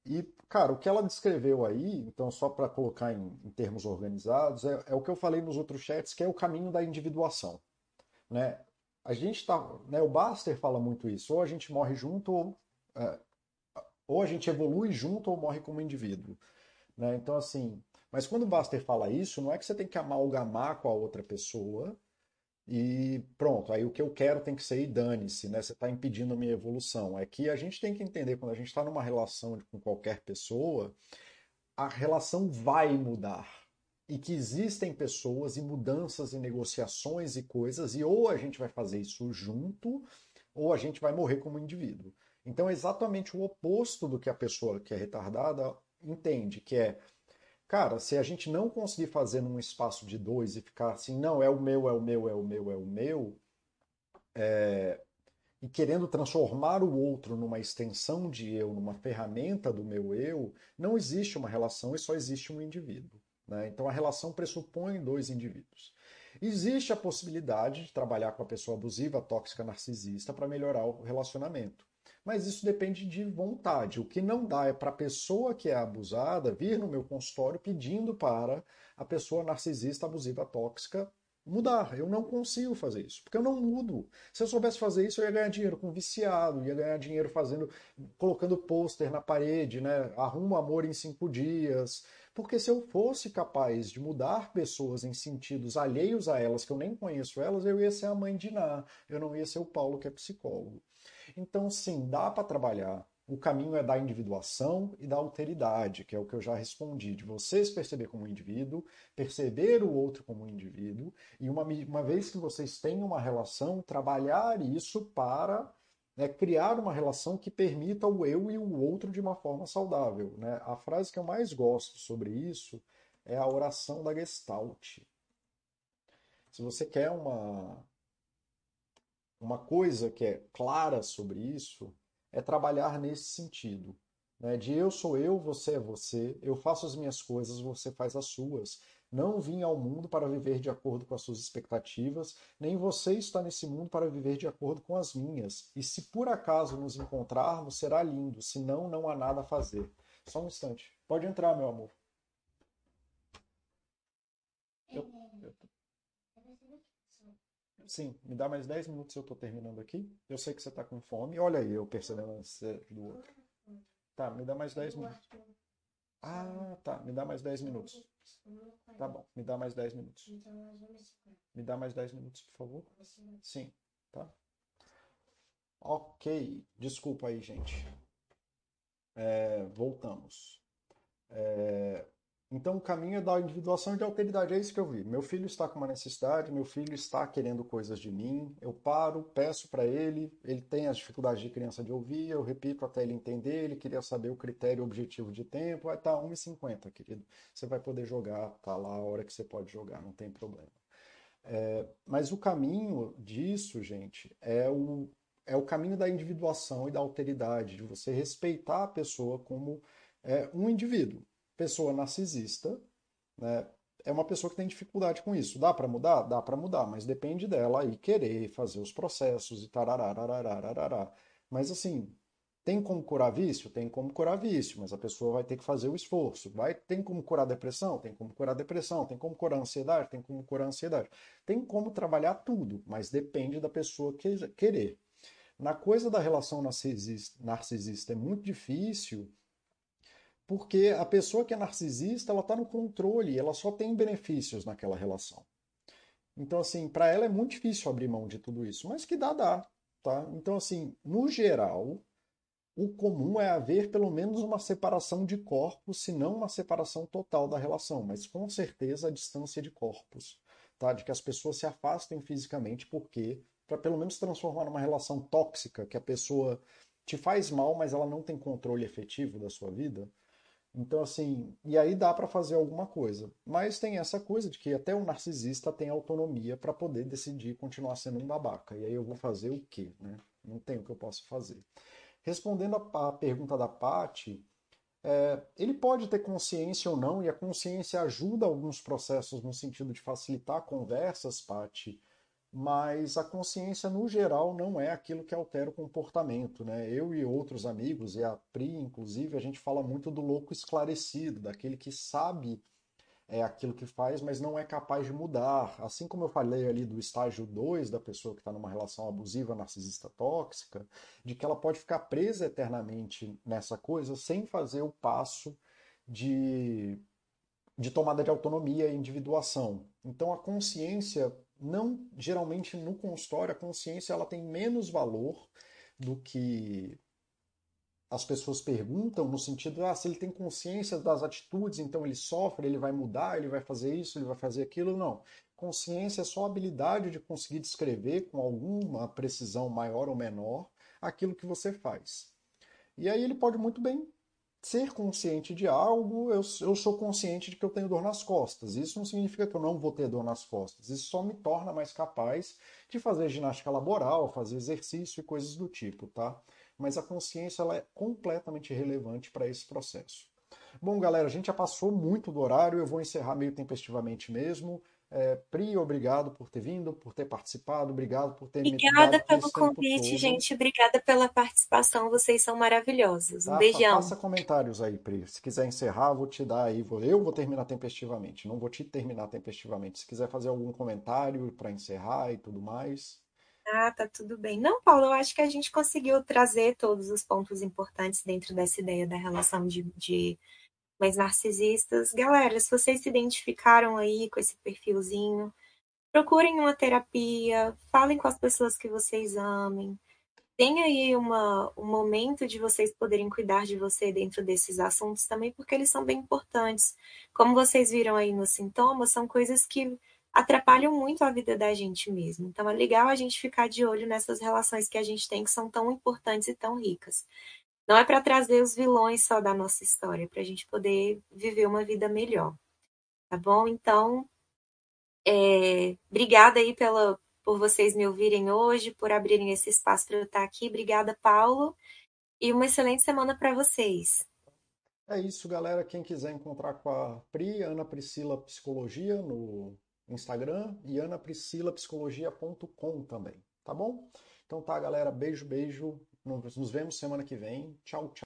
E, cara, o que ela descreveu aí, então só para colocar em, em, termos organizados, é, é, o que eu falei nos outros chats, que é o caminho da individuação, né? A gente tá, né? O Baster fala muito isso, ou a gente morre junto, ou é, ou a gente evolui junto ou morre como indivíduo. Né? Então, assim, mas quando o Buster fala isso, não é que você tem que amalgamar com a outra pessoa e pronto, aí o que eu quero tem que ser e dane-se, né? Você está impedindo a minha evolução. É que a gente tem que entender, quando a gente está numa relação com qualquer pessoa, a relação vai mudar. E que existem pessoas e mudanças e negociações e coisas, e ou a gente vai fazer isso junto, ou a gente vai morrer como indivíduo. Então é exatamente o oposto do que a pessoa que é retardada entende, que é, cara, se a gente não conseguir fazer num espaço de dois e ficar assim, não, é o meu, é o meu, é o meu, é o meu, é... e querendo transformar o outro numa extensão de eu, numa ferramenta do meu eu, não existe uma relação e só existe um indivíduo. Né? Então a relação pressupõe dois indivíduos. Existe a possibilidade de trabalhar com a pessoa abusiva, tóxica, narcisista para melhorar o relacionamento mas isso depende de vontade. O que não dá é para a pessoa que é abusada vir no meu consultório pedindo para a pessoa narcisista, abusiva, tóxica mudar. Eu não consigo fazer isso, porque eu não mudo. Se eu soubesse fazer isso, eu ia ganhar dinheiro com viciado, ia ganhar dinheiro fazendo, colocando pôster na parede, né? Arruma amor em cinco dias. Porque se eu fosse capaz de mudar pessoas em sentidos alheios a elas, que eu nem conheço elas, eu ia ser a mãe de Ná, eu não ia ser o Paulo que é psicólogo. Então, sim, dá para trabalhar. O caminho é da individuação e da alteridade, que é o que eu já respondi, de vocês perceber como indivíduo, perceber o outro como indivíduo, e uma, uma vez que vocês têm uma relação, trabalhar isso para né, criar uma relação que permita o eu e o outro de uma forma saudável. Né? A frase que eu mais gosto sobre isso é a oração da Gestalt. Se você quer uma, uma coisa que é clara sobre isso é trabalhar nesse sentido. Né? De eu sou eu, você é você, eu faço as minhas coisas, você faz as suas. Não vim ao mundo para viver de acordo com as suas expectativas, nem você está nesse mundo para viver de acordo com as minhas. E se por acaso nos encontrarmos, será lindo, senão não há nada a fazer. Só um instante. Pode entrar, meu amor. Eu. Sim, me dá mais 10 minutos eu tô terminando aqui. Eu sei que você tá com fome. Olha aí, eu percebendo a ansiedade do outro. Tá, me dá mais 10 minutos. Ah, tá, me dá mais 10 minutos. Tá bom, me dá mais 10 minutos. Me dá mais 10 minutos, por favor. Sim, tá? Ok, desculpa aí, gente. É, voltamos. É, então, o caminho é da individuação e da alteridade. É isso que eu vi. Meu filho está com uma necessidade, meu filho está querendo coisas de mim. Eu paro, peço para ele. Ele tem as dificuldades de criança de ouvir. Eu repito até ele entender. Ele queria saber o critério objetivo de tempo. Vai estar tá 1,50, querido. Você vai poder jogar, tá lá a hora que você pode jogar, não tem problema. É, mas o caminho disso, gente, é o, é o caminho da individuação e da alteridade, de você respeitar a pessoa como é, um indivíduo pessoa narcisista, né, é uma pessoa que tem dificuldade com isso. Dá para mudar? Dá para mudar, mas depende dela aí querer fazer os processos e tarararararararará. Mas assim, tem como curar vício? Tem como curar vício, mas a pessoa vai ter que fazer o esforço. Vai, tem como curar depressão? Tem como curar depressão. Tem como curar ansiedade? Tem como curar ansiedade. Tem como trabalhar tudo, mas depende da pessoa que, querer. Na coisa da relação narcisista, narcisista é muito difícil porque a pessoa que é narcisista, ela está no controle, ela só tem benefícios naquela relação. Então, assim, para ela é muito difícil abrir mão de tudo isso, mas que dá, dá. Tá? Então, assim, no geral, o comum é haver pelo menos uma separação de corpos, se não uma separação total da relação, mas com certeza a distância de corpos, tá? De que as pessoas se afastem fisicamente, porque para pelo menos transformar numa relação tóxica, que a pessoa te faz mal, mas ela não tem controle efetivo da sua vida, Então, assim, e aí dá para fazer alguma coisa. Mas tem essa coisa de que até o narcisista tem autonomia para poder decidir continuar sendo um babaca. E aí eu vou fazer o quê, né? Não tem o que eu posso fazer. Respondendo a pergunta da Paty, é, ele pode ter consciência ou não, e a consciência ajuda alguns processos no sentido de facilitar conversas, Paty, mas a consciência no geral não é aquilo que altera o comportamento, né? Eu e outros amigos, e a Pri, inclusive, a gente fala muito do louco esclarecido, daquele que sabe é aquilo que faz, mas não é capaz de mudar. Assim como eu falei ali do estágio 2 da pessoa que está numa relação abusiva, narcisista tóxica, de que ela pode ficar presa eternamente nessa coisa sem fazer o passo de, de tomada de autonomia e individuação. Então a consciência não geralmente no consultório a consciência ela tem menos valor do que as pessoas perguntam no sentido ah, se ele tem consciência das atitudes, então ele sofre, ele vai mudar, ele vai fazer isso, ele vai fazer aquilo, não. Consciência é só a habilidade de conseguir descrever com alguma precisão maior ou menor aquilo que você faz. E aí ele pode muito bem ser consciente de algo, eu, eu sou consciente de que eu tenho dor nas costas. Isso não significa que eu não vou ter dor nas costas. Isso só me torna mais capaz de fazer ginástica laboral, fazer exercício e coisas do tipo, tá? Mas a consciência ela é completamente relevante para esse processo. Bom, galera, a gente já passou muito do horário, eu vou encerrar meio tempestivamente mesmo. É, Pri, obrigado por ter vindo, por ter participado, obrigado por ter Obrigada me pelo convite, gente. Obrigada pela participação. Vocês são maravilhosos. Um tá, beijão. Faça comentários aí, Pri. Se quiser encerrar, vou te dar aí. Eu vou terminar tempestivamente. Não vou te terminar tempestivamente. Se quiser fazer algum comentário para encerrar e tudo mais. Ah, tá tudo bem. Não, Paulo, eu acho que a gente conseguiu trazer todos os pontos importantes dentro dessa ideia da relação de, de mais narcisistas. Galera, se vocês se identificaram aí com esse perfilzinho, procurem uma terapia, falem com as pessoas que vocês amem. Tenha aí uma, um momento de vocês poderem cuidar de você dentro desses assuntos também, porque eles são bem importantes. Como vocês viram aí nos sintomas, são coisas que atrapalham muito a vida da gente mesmo. Então é legal a gente ficar de olho nessas relações que a gente tem que são tão importantes e tão ricas. Não é para trazer os vilões só da nossa história, é para a gente poder viver uma vida melhor. Tá bom? Então, é, obrigada aí pela, por vocês me ouvirem hoje, por abrirem esse espaço para eu estar aqui. Obrigada, Paulo. E uma excelente semana para vocês. É isso, galera. Quem quiser encontrar com a Pri, Ana Priscila Psicologia no Instagram e anapriscilapsicologia.com também, tá bom? Então tá, galera. Beijo, beijo. Nos vemos semana que vem. Tchau, tchau.